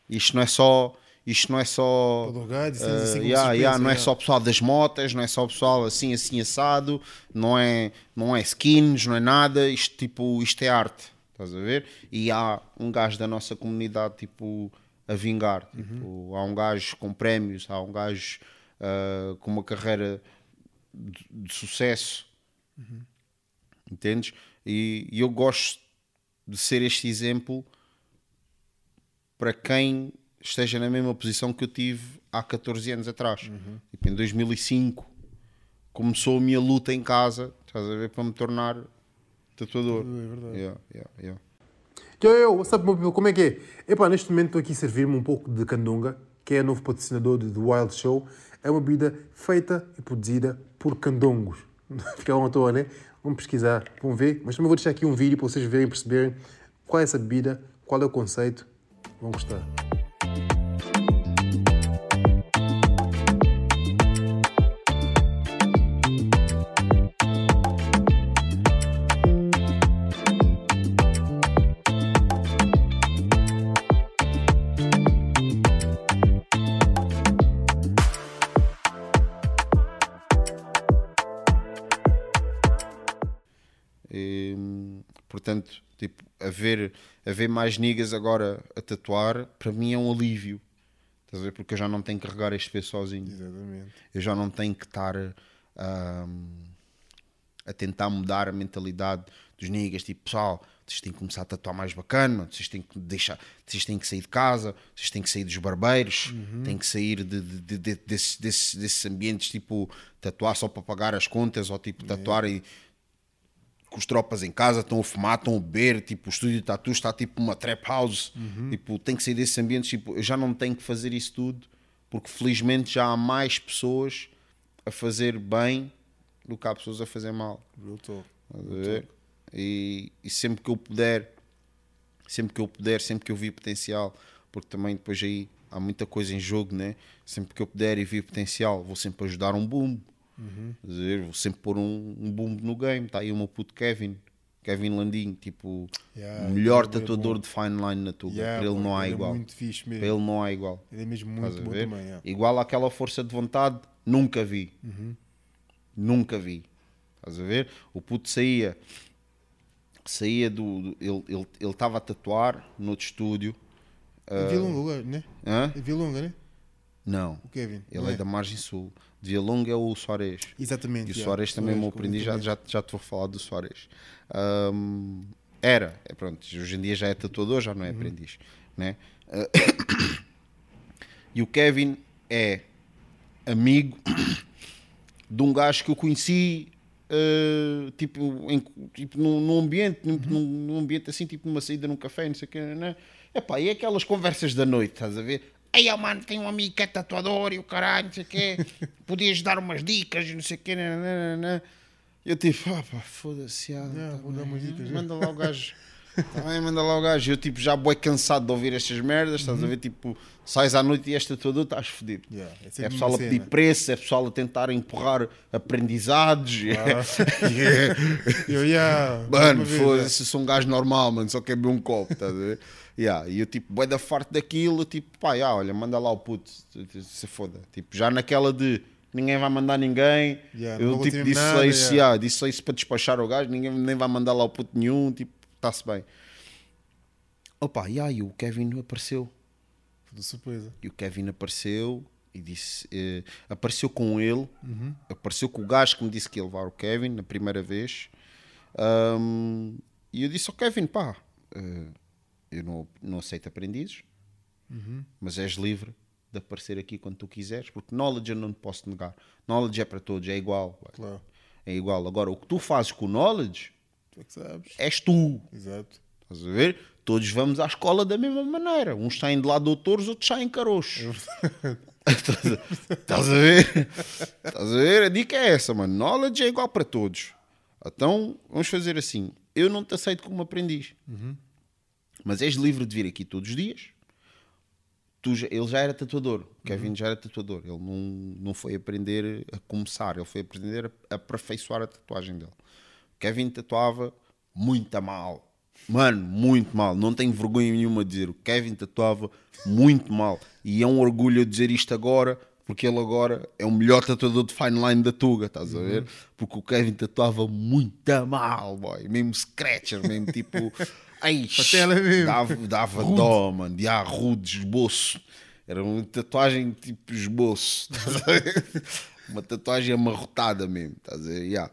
Isto não é só. Isto não é só. Cenas eh, assim como yeah, yeah, não é só pessoal das motas, não é só pessoal assim, assim assado, não é, não é skins, não é nada. Isto, tipo, isto é arte, estás a ver? E há um gajo da nossa comunidade tipo, a vingar. Uhum. Tipo, Há um gajo com prémios, há um gajo ah, com uma carreira de, de sucesso. Entendes? E, e eu gosto de ser este exemplo para quem esteja na mesma posição que eu tive há 14 anos atrás. Tipo, em 2005 começou a minha luta em casa, estás a ver, para me tornar tatuador. É verdade. Yeah, yeah, yeah. Yo, yo, what's up, meu people? Como é que é? Epá, neste momento estou aqui a servir-me um pouco de candonga, que é novo patrocinador do The Wild Show. É uma bebida feita e produzida por candongos. Ficaram à toa, né? Vamos pesquisar, vamos ver. Mas também vou deixar aqui um vídeo para vocês verem, perceberem qual é essa bebida, qual é o conceito. Vão gostar. Tipo, haver, haver mais niggas agora a tatuar, para mim é um alívio. Estás a ver? Porque eu já não tenho que carregar este peso sozinho. Exatamente. Eu já não tenho que estar ah, a tentar mudar a mentalidade dos niggas. Tipo, pessoal, vocês têm que começar a tatuar mais bacana, vocês têm que deixar, vocês têm que sair de casa, vocês têm que sair dos barbeiros, têm que sair de, de- de- de- desses, desses, desses ambientes, tipo, tatuar só para pagar as contas, ou tipo, tatuar e com os tropas em casa, estão a fumar, estão a beber, tipo, o estúdio de tatu está tipo uma trap house, tipo, tem que sair desses ambientes, tipo, eu já não tenho que fazer isso tudo, porque felizmente já há mais pessoas a fazer bem do que há pessoas a fazer mal. Ver? E, e sempre que eu puder, sempre que eu puder, sempre que eu vi potencial, porque também depois aí há muita coisa em jogo, né? Sempre que eu puder e vi potencial, vou sempre ajudar um boom. A ver? Vou sempre pôr um, um boom no game. Está aí o meu puto Kevin, Kevin Landim, tipo, Yeah, o melhor é tatuador bom. de fine line na Tuga. Yeah, Para ele não há ele é igual. muito fixe mesmo. Para ele não há igual. Ele é mesmo muito bom também. yeah. Igual àquela força de vontade, nunca vi. Nunca vi. Estás a ver? O puto saía, saía do. do- ele estava ele, ele a tatuar no outro estúdio. É Vilonga, né? Hã? É Vilonga, né? Não. O Kevin. Ele não é, da margem sul. De Vialonga é o Soares. Exatamente. E o yeah. Soares também é Soares, meu aprendiz, já, já, já te vou falar do Soares. Ahm, era, é pronto, hoje em dia já é tatuador, já não é aprendiz. Né? Ah, e o Kevin é amigo de um gajo que eu conheci ah, tipo, em, tipo num, num ambiente, num, num- num ambiente assim, tipo numa saída num café, não sei o que, né? Epá, e aquelas conversas da noite, estás a ver? Aí, ó, mano, tem um amigo que é tatuador e o caralho, não sei o quê, podias dar umas dicas, não sei o quê, nananana. Eu tipo, ah, pá, foda-se, ah, tá vou dar bem, umas dicas, manda lá o gajo. Tá bem, manda lá o gajo. Eu tipo, já boi cansado de ouvir estas merdas, estás a ver? Tipo, sais à noite e és tatuador, estás fodido. Yeah, é É pessoal a pedir preço, é pessoal a tentar empurrar aprendizados. Yeah. Eu, yeah, Mano, yeah. foda-se, sou um gajo normal, mano, só quer beber um copo, estás a ver? Yeah, e eu tipo, bué da farto daquilo, tipo, pá, yeah, olha, manda lá o puto, se foda. Tipo, já naquela de ninguém vai mandar ninguém, Yeah, eu tipo, disse nada, isso, yeah. yeah, disse isso para despachar o gajo, ninguém nem vai mandar lá o puto nenhum, tipo, está-se bem. Opa, e o Kevin apareceu. De surpresa. E o Kevin apareceu e disse: eh, apareceu com ele, apareceu com o gajo que me disse que ia levar o Kevin na primeira vez. Ahm, e eu disse ao Kevin: pá, eh, eu não, não aceito aprendizes, mas és livre de aparecer aqui quando tu quiseres, porque knowledge eu não te posso negar. Knowledge é para todos, é igual. Claro. É igual. Agora, o que tu fazes com o knowledge Tu é que sabes. és tu. Exato. Estás a ver? Todos vamos à escola da mesma maneira. Uns saem de lá doutores, outros saem. Estás a- Estás a ver? Estás a ver? A dica é essa, mano. Knowledge é igual para todos. Então, vamos fazer assim. Eu não te aceito como aprendiz. Mas és livre de vir aqui todos os dias. Tu ele já era tatuador. O Kevin já era tatuador. Ele não, não foi aprender a começar. Ele foi aprender a aperfeiçoar a tatuagem dele. Kevin tatuava muito mal. Mano, muito mal. Não tenho vergonha nenhuma de dizer. O Kevin tatuava muito mal. E é um orgulho eu dizer isto agora, porque ele agora é o melhor tatuador de fine line da Tuga, estás a ver? Porque o Kevin tatuava muito mal, boy. Mesmo scratcher, mesmo tipo. Ai, mesmo. dava, dava dó, mano. De ah, rude, esboço. Era uma tatuagem tipo esboço. estás a ver? uma tatuagem amarrotada mesmo, estás a ver? Yeah.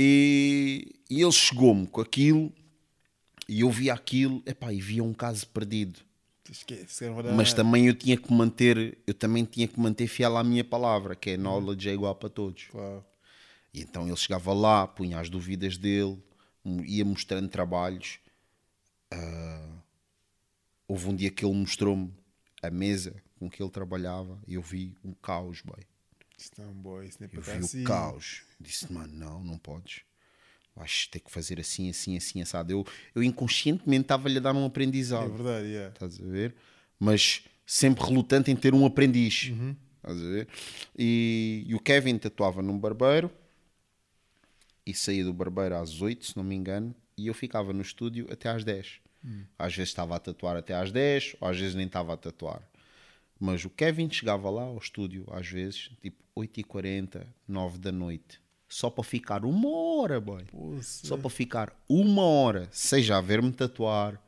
E, e ele chegou-me com aquilo e eu via aquilo, epá, e via um caso perdido. Esquece, verdade. Mas também eu tinha que manter, eu também tinha que manter fiel à minha palavra, que é knowledge é igual para todos. Claro. E então ele chegava lá, punha as dúvidas dele, ia mostrando trabalhos. Ah, houve um dia que ele mostrou-me a mesa com que ele trabalhava e eu vi um caos, boy. Isso não, boy, isso não é Eu vi assim. o caos. Disse, mano, não, não podes. Vais ter que fazer assim, assim, assim, assado. Eu, eu inconscientemente estava-lhe a dar um É aprendizado. verdade, yeah. Estás a ver? Mas sempre relutante em ter um aprendiz. Estás a ver? E, e o Kevin tatuava num barbeiro e saía do barbeiro às 8, se não me engano, e eu ficava no estúdio até às 10. Às vezes estava a tatuar até às 10, ou às vezes nem estava a tatuar. Mas o Kevin chegava lá ao estúdio, às vezes, tipo 8h40, 9 da noite, só para ficar uma hora, boy. Poça. Só para ficar uma hora, seja a ver-me tatuar.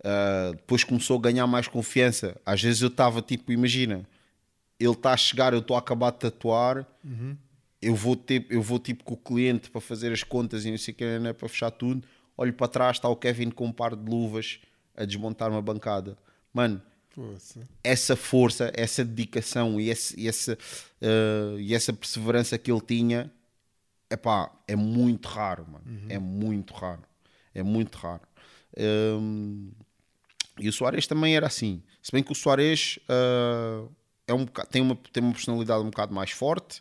Uh, depois começou a ganhar mais confiança. Às vezes eu estava tipo, imagina, ele está a chegar, eu estou a acabar de tatuar, eu, vou ter, eu vou tipo com o cliente para fazer as contas e não sei o que, né, para fechar tudo. Olho para trás, está o Kevin com um par de luvas a desmontar uma bancada. Mano, Poça. essa força, essa dedicação e, esse, e essa, eh, e essa perseverança que ele tinha, epá, é muito raro, mano. É muito raro. É muito raro. Hum, e o Soares também era assim. Se bem que o Soares eh, é um bocado- tem, uma, tem uma personalidade um bocado mais forte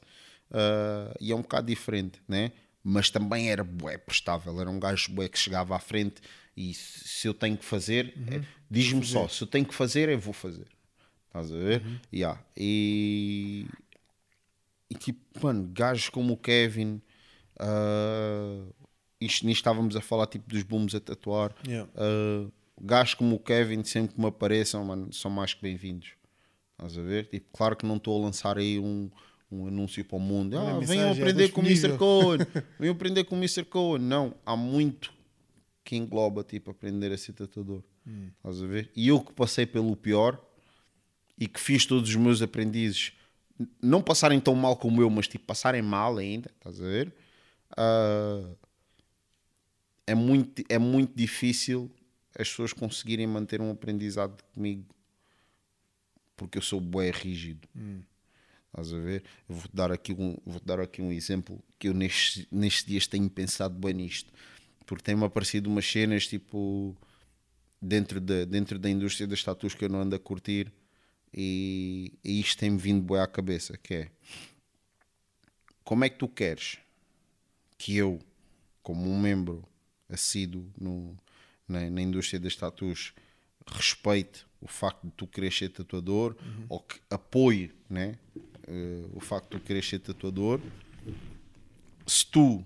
eh, e é um bocado diferente, né? Mas também era bué prestável. Era um gajo bué que chegava à frente e se se eu tenho que fazer, é, diz-me só. Se eu tenho que fazer, eu vou fazer. Estás a ver? Yeah. E, e tipo, mano, gajos como o Kevin, ah, isto, nisto estávamos a falar tipo dos booms a tatuar. Yeah. Uh, gajos como o Kevin, sempre que me apareçam, mano, são mais que bem-vindos. Estás a ver? Tipo, claro que não estou a lançar aí um, um anúncio para o mundo. Ah, venham aprender está com o Mr. Cohen. venham aprender com o Mr. Cohen. Não, há muito que engloba, tipo, aprender a ser tatuador. Hum. Estás a ver? E eu que passei pelo pior e que fiz todos os meus aprendizes não passarem tão mal como eu, mas tipo, passarem mal ainda, estás a ver? Ah, é, muito, é muito difícil as pessoas conseguirem manter um aprendizado comigo porque eu sou bué rígido. Estás a ver? Eu vou-te dar aqui um, vou dar aqui um exemplo que eu nestes, nestes dias tenho pensado bem nisto. Porque tem-me aparecido umas cenas tipo dentro da, dentro da indústria das tatuas que eu não ando a curtir e, e isto tem-me vindo bué à cabeça, que é como é que tu queres que eu, como um membro assíduo no, na, na indústria das tatuas, respeite o facto de tu querer ser tatuador ou que apoie né, eh, o facto de tu querer ser tatuador se tu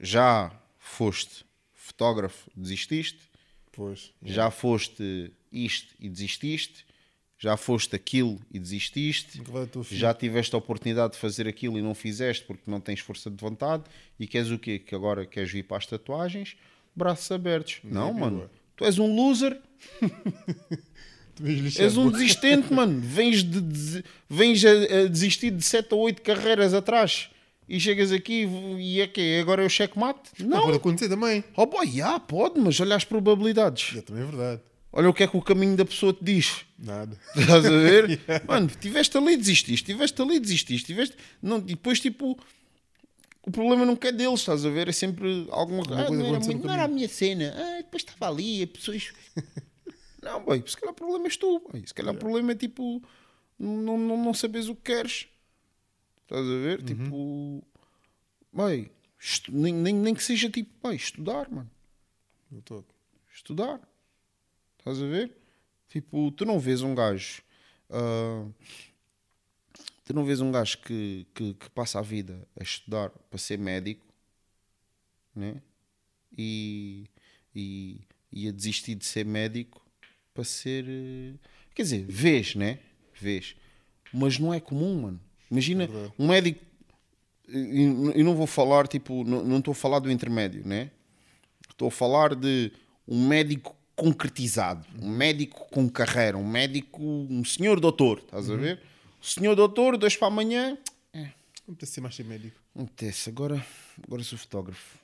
já foste fotógrafo, desististe, Pois. já foste isto e desististe, já foste aquilo e desististe, já tiveste a oportunidade de fazer aquilo e não fizeste porque não tens força de vontade e queres o quê? Que agora queres vir para as tatuagens? Braços abertos. Não, é mano. boa. Tu és um loser, és um desistente, mano. Vens, de, de- vens a, a desistir de 7 ou 8 carreiras atrás e chegas aqui e é que agora é o checkmate? Não Não. pode acontecer também. Oh boy, já pode, mas olha as probabilidades. Já também é verdade. Olha o que é que o caminho da pessoa te diz. Nada. Estás a ver? Mano, tiveste ali, desististe, tiveste ali, desististe, tiveste. Não, e depois, tipo, o problema nunca é deles, estás a ver? É sempre alguma Ah, coisa não, era, muito- não era a caminho." minha cena. Ah, depois estava ali, as pessoas. não, boy, se calhar o problema és tu. boy. Se calhar o problema é tipo, não, não, não sabes o que queres. Estás a ver? Tipo, boy, estu- nem, nem, nem que seja tipo, boy, estudar, mano Eu estudar. Estás a ver? Tipo, tu não vês um gajo. ah, tu não vês um gajo que, que, que passa a vida a estudar para ser médico né? e, e, e a desistir de ser médico para ser. eh, Quer dizer, vês, né? Vês. Mas não é comum, mano. Imagina Verdade. um médico. e- não vou falar, tipo, não não estou a falar do intermédio, né? Estou a falar de um médico concretizado, um médico com carreira, um médico, um senhor doutor, estás a ver? senhor doutor, dois para amanhã. Não precisa ser mais ser médico. Não apetece, agora, agora sou fotógrafo.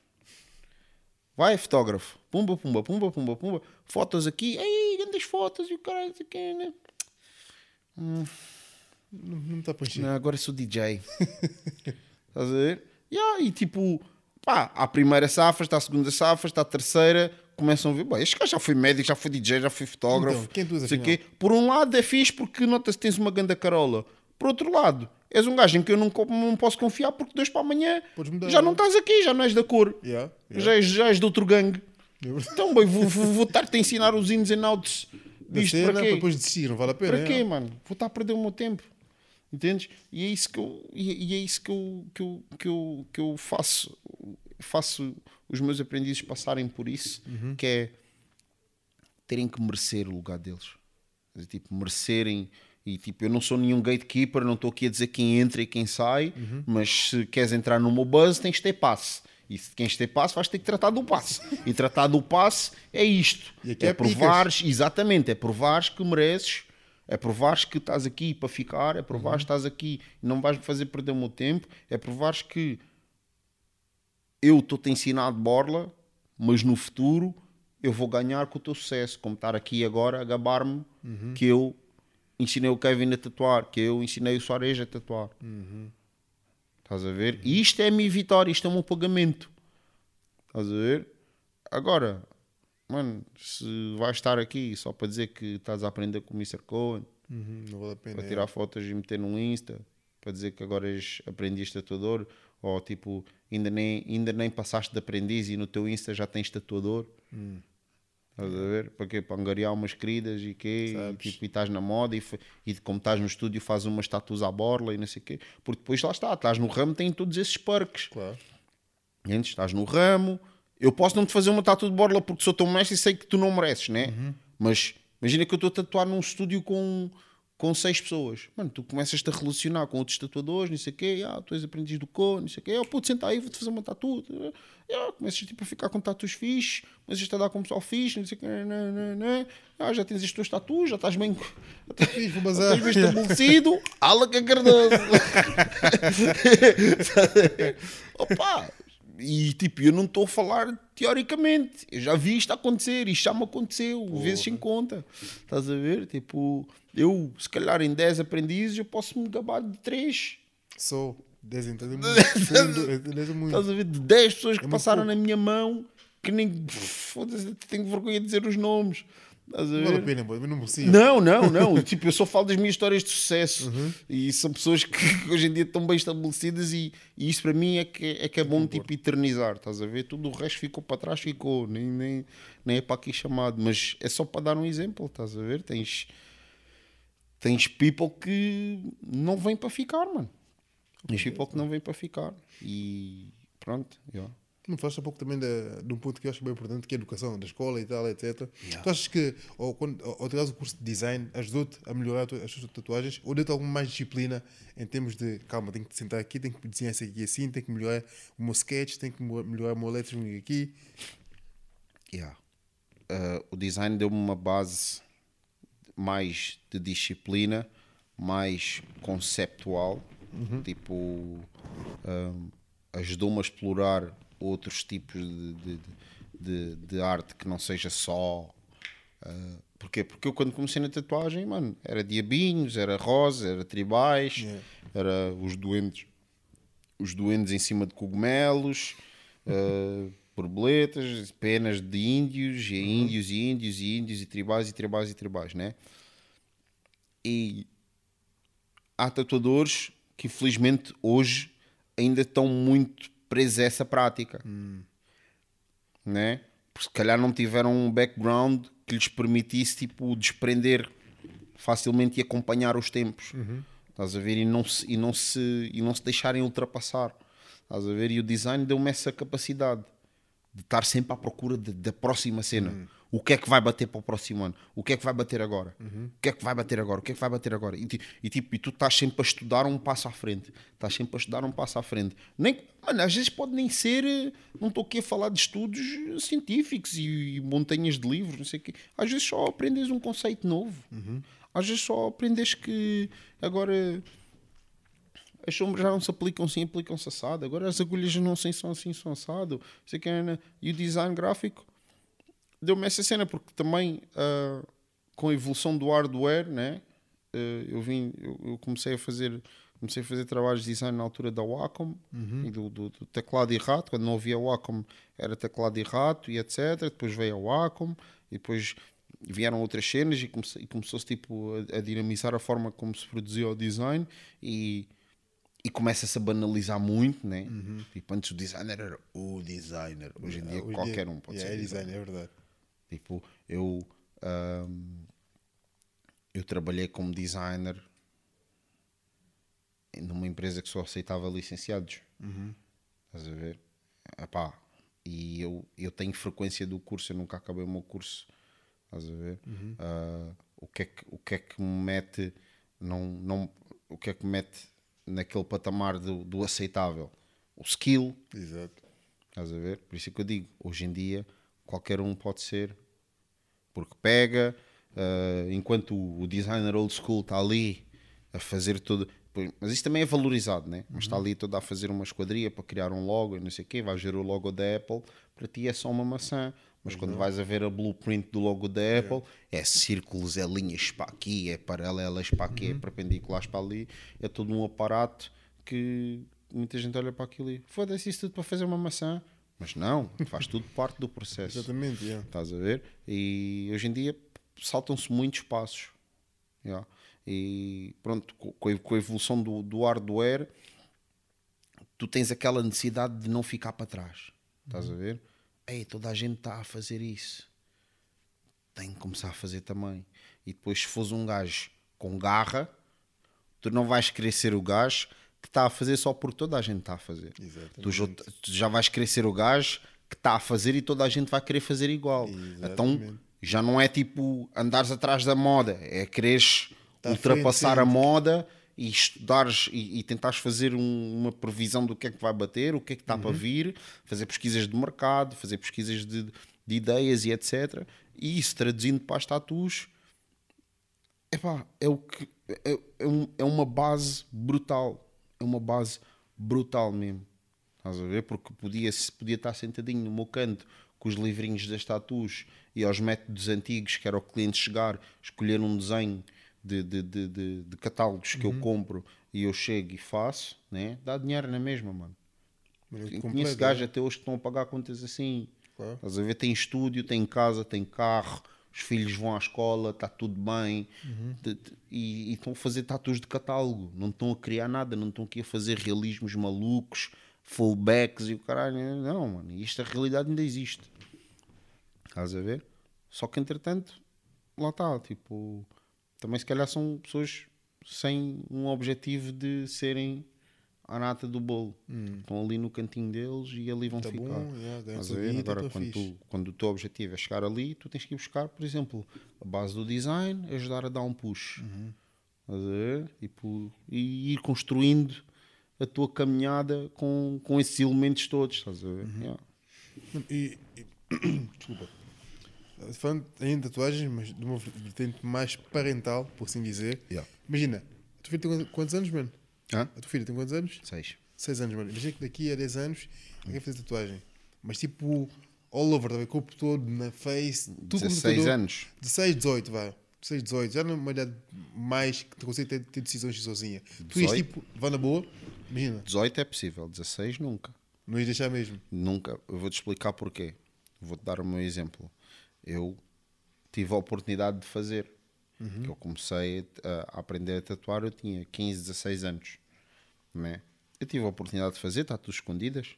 Vai, fotógrafo. Pumba, pumba, pumba, pumba, pumba. Fotos aqui. Ei, grandes fotos e o caralho. isso aqui, né? Não, não está para encher. Não, agora sou DJ. Estás a ver? Yeah, e tipo, pá, a primeira safra, está a segunda safra, está a terceira. Começam a ver, bem, este gajo já foi médico, já foi DJ, já foi fotógrafo. Então, quem não sei quê. Por um lado é fixe porque nota-se que tens uma ganda carola. Por outro lado, és um gajo em que eu não, não posso confiar porque dois para amanhã mudar, já não não? estás aqui, já não és da cor. Yeah, yeah. Já, és, já és de outro gangue. É. Então, bem, vou, vou, vou estar-te a ensinar os ins and outs disto cena, para quê? depois desistir, não vale a pena. Para quê, é. mano? Vou estar a perder o meu tempo. Entendes? E é isso que eu, e, é isso que eu, que eu, que eu, que eu faço. Faço os meus aprendizes passarem por isso, que é terem que merecer o lugar deles. Tipo, merecerem. E tipo, eu não sou nenhum gatekeeper, não estou aqui a dizer quem entra e quem sai, mas se queres entrar no meu buzz, tens de ter passe. E se queres ter passe, vais ter que tratar do passe. E tratar do passe é isto. É é provares, exatamente, é provares que mereces, é provares que estás aqui para ficar, é provares que estás aqui e não vais me fazer perder o meu tempo, é provares que eu estou-te a ensinar de borla, mas no futuro eu vou ganhar com o teu sucesso, como estar aqui agora a gabar-me que eu ensinei o Kevin a tatuar, que eu ensinei o Soares a tatuar. Estás a ver? E isto é a minha vitória, isto é o meu pagamento. Estás a ver? Agora, mano, se vais estar aqui só para dizer que estás a aprender com o Mr. Cohen, Uhum, não vale a pena. para é. tirar fotos e meter no Insta, para dizer que agora és aprendiz tatuador, ou tipo, ainda nem, ainda nem passaste de aprendiz e no teu Insta já tens tatuador. Estás a ver? Para quê? Para angariar umas queridas e quê? E, tipo, e estás na moda e, e como estás no estúdio fazes umas tatuas à borla e não sei o quê. Porque depois lá está, estás no ramo, tem todos esses perks. Claro. Entendes? Estás no ramo. Eu posso não te fazer uma tatu de borla porque sou teu mestre e sei que tu não mereces, né? Mas imagina que eu estou a tatuar num estúdio com, com seis pessoas. Mano, tu começas-te a relacionar com outros tatuadores, não sei o quê. Ah, tu és aprendiz do cone, não sei o quê. Ah, puto, senta aí, vou-te fazer uma tatu. Ah, começas tipo, a ficar com tatus fixes, começas a dar com pessoal fixe, não sei o quê. Não, não, não. Ah, já tens as tuas tatus, já estás bem... Já. Estás bem estabelecido, ala que é Cardoso. Opa! E tipo, eu não estou a falar teoricamente. Eu já vi isto acontecer, isto já me aconteceu, vezes sem conta. Estás a ver? Tipo, eu, se calhar em 10 aprendizes, eu posso me gabar de 3. Sou. 10 então é muito. 10 é muito. Estás a ver? De 10 pessoas que muito passaram pouco. na minha mão, que nem. Foda-se, tenho vergonha de dizer os nomes. Estás a ver? vale a pena, mas não. Não, não, não. tipo, eu só falo das minhas histórias de sucesso. Uhum. E são pessoas que hoje em dia estão bem estabelecidas e, e isso para mim é que é, que é bom tipo, eternizar. Estás a ver? Tudo o resto ficou para trás, ficou. Nem, nem, nem é para aqui chamado. Mas é só para dar um exemplo, estás a ver? Tens, tens people que não vêm para ficar, mano. Tens people que não vêm para ficar. E pronto, yeah. Não falaste há pouco também de, de um ponto que eu acho bem importante, que é a educação da escola e tal, etc. Tu achas que, ou, quando, ou tirares o curso de design, ajudou-te a melhorar as tuas tatuagens? Ou deu-te alguma mais disciplina em termos de, calma, tenho que sentar aqui, tenho que desenhar isso aqui assim, tenho que melhorar o meu sketch, tenho que melhorar o meu lettering aqui? Yeah. Uh, o design deu-me uma base mais de disciplina, mais conceptual. Tipo, um, ajudou-me a explorar outros tipos de, de, de, de arte que não seja só. Uh, porquê? Porque eu, quando comecei na tatuagem, mano, era diabinhos, era rosa, era tribais, Yeah. era os doentes os doentes em cima de cogumelos, uh, borboletas, penas de índios, e índios e índios e índios e tribais e tribais e tribais, né? E há tatuadores que infelizmente hoje ainda estão muito presos a essa prática, né? Porque se calhar não tiveram um background que lhes permitisse tipo desprender facilmente e acompanhar os tempos. Estás a ver? E não se, e não se, e não se deixarem ultrapassar. Estás a ver? E o design deu-me essa capacidade de estar sempre à procura da próxima cena. O que é que vai bater para o próximo ano? O que é que vai bater agora? O que é que vai bater agora? O que é que vai bater agora? E, e tipo, e tu estás sempre a estudar um passo à frente. Estás sempre a estudar um passo à frente. Nem, mano, às vezes pode nem ser. eh, Não estou aqui a falar de estudos eh, científicos e, e montanhas de livros, não sei o quê. Às vezes só aprendes um conceito novo. Às vezes só aprendes que agora as sombras já não se aplicam assim, aplicam-se assado. Agora as agulhas já não são assim, são assado. Sei que é, né? E o design gráfico deu-me essa cena, porque também ah, com a evolução do hardware, né? ah, eu vim, eu, eu comecei a fazer comecei a fazer trabalhos de design na altura da Wacom e do, do- do teclado e rato, quando não havia Wacom era teclado e rato e etc. Depois veio a Wacom e depois vieram outras cenas e, comece- e começou-se tipo a, a dinamizar a forma como se produzia o design e e começa-se a banalizar muito, né? Tipo, antes o designer era o designer. Hoje em dia Hoje qualquer dia- um pode yeah, ser é designer. design, é verdade. Tipo, eu, ahm, eu trabalhei como designer numa empresa que só aceitava licenciados. Estás a ver? Epá, e eu, eu tenho frequência do curso, eu nunca acabei o meu curso. Estás a ver? Ah, o, que é que, o que é que me mete não, não, o que é que me mete naquele patamar do, do aceitável? O skill, Exato. Estás a ver? Por isso é que eu digo, hoje em dia qualquer um pode ser, porque pega, ah, enquanto o, designer old school está ali a fazer tudo, mas isso também é valorizado, né? Mas está ali todo a fazer uma esquadria para criar um logo e não sei o quê, vais ver o logo da Apple, para ti é só uma maçã. Mas quando vais a ver a blueprint do logo da Apple, é círculos, é linhas para aqui, é paralelas para aqui, é perpendiculares para ali, é todo um aparato que muita gente olha para aquilo e foda-se isso tudo para fazer uma maçã. Mas não, faz tudo parte do processo. Exatamente, yeah. Estás a ver? E hoje em dia saltam-se muitos passos. Yeah. E pronto, co- com a, evolução do, do hardware, tu tens aquela necessidade de não ficar para trás. Estás a ver? Ei, toda a gente está a fazer isso. Tem que começar a fazer também. E depois, se fores um gajo com garra, tu não vais querer ser o gajo que está a fazer só porque toda a gente está a fazer. Tu já, tu já vais querer ser o gajo que está a fazer e toda a gente vai querer fazer igual. Então Exatamente. já não é tipo andares atrás da moda, é quereres Tá ultrapassar frente a moda e estudares e, e tentares fazer um- uma previsão do que é que vai bater, o que é que está Uhum. para vir, fazer pesquisas de mercado, fazer pesquisas de, de ideias e etc. E isso traduzindo para as tatus, epá, é, o que, é, é, um- é uma base brutal. É uma base brutal mesmo. Estás a ver? Porque podia, podia estar sentadinho no meu canto com os livrinhos das tatus e aos métodos antigos, que era o cliente chegar, escolher um desenho de, de, de, de, de catálogos que eu compro e eu chego e faço, né? dá dinheiro na mesma, mano. Completo, conheço gajos é. até hoje que estão a pagar contas assim. Claro. Estás a ver? Tem estúdio, tem casa, tem carro, os filhos vão à escola, está tudo bem. De- e, e estão a fazer tatus de catálogo. Não estão a criar nada, não estão aqui a fazer realismos malucos, fullbacks e o caralho. Não, mano. Isto a realidade ainda existe. Estás a ver? Só que entretanto, lá está. Tipo, também se calhar são pessoas sem um objetivo de serem a nata do bolo. Estão ali no cantinho deles e ali vão Tá ficar. bom, yeah, ganha Estás a sua ver? guita, Agora, tá quando, tu, quando o teu objetivo é chegar ali, tu tens que ir buscar, por exemplo, a base do design, ajudar a dar um push. Uhum. Ver? E, pu- e ir construindo a tua caminhada com, com esses elementos todos. Estás a ver? Uhum. Yeah. E, e- desculpa. Falando em tatuagens, mas de uma vertente mais parental, por assim dizer. Yeah. Imagina, a tua filha tem quantos- anos, mano? Hã? A tua filha tem quantos anos? Seis. 6 anos, mano. Imagina que daqui a 10 anos ela quer fazer tatuagem. Mas tipo, all over, tá bem? corpo todo, na face, tudo com 16 tatuador. anos. 16, 18, vá. 16, 18. Já numa idade mais que tu consegue ter, ter decisões sozinha. Tu ias 18? tipo, vá na boa, imagina, 18 é possível, 16 nunca. não ias deixar mesmo. Nunca. Eu vou-te explicar porquê. Vou-te dar o meu exemplo. Eu tive a oportunidade de fazer. Que eu comecei a, a aprender a tatuar, eu tinha 15, 16 anos. Né? Eu tive a oportunidade de fazer tatuas escondidas.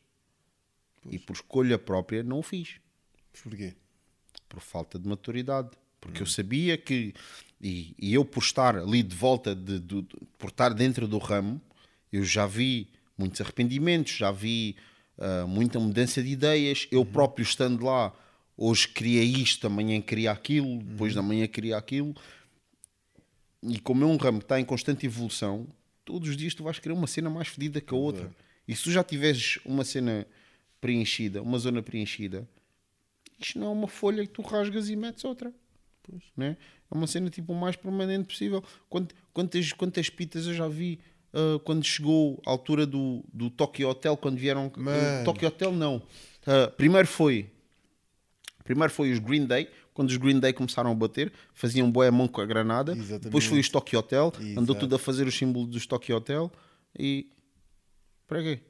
E por escolha própria não o fiz. Porquê? Por falta de maturidade. Porque eu sabia que... E, e eu por estar ali de volta, de, de- de- por estar dentro do ramo, eu já vi muitos arrependimentos, já vi ah, muita mudança de ideias. Eu próprio estando lá hoje queria isto, amanhã queria aquilo, depois da manhã queria aquilo. E como é um ramo que está em constante evolução, todos os dias tu vais querer uma cena mais fedida que a outra. E se tu já tiveres uma cena preenchida, uma zona preenchida, isto não é uma folha que tu rasgas e metes outra. Né? É uma cena tipo o mais permanente possível. Quant- Quantas, quantas pitas eu já vi ah, quando chegou a altura do, do Tokyo Hotel, quando vieram. Mano. Tokyo Hotel não. Ah, primeiro foi. Primeiro foi os Green Day, quando os Green Day começaram a bater, faziam boé mão com a granada. Exatamente. Depois foi os Tokyo Hotel, andou Exato. tudo a fazer o símbolo dos Tokyo Hotel e. Para quê?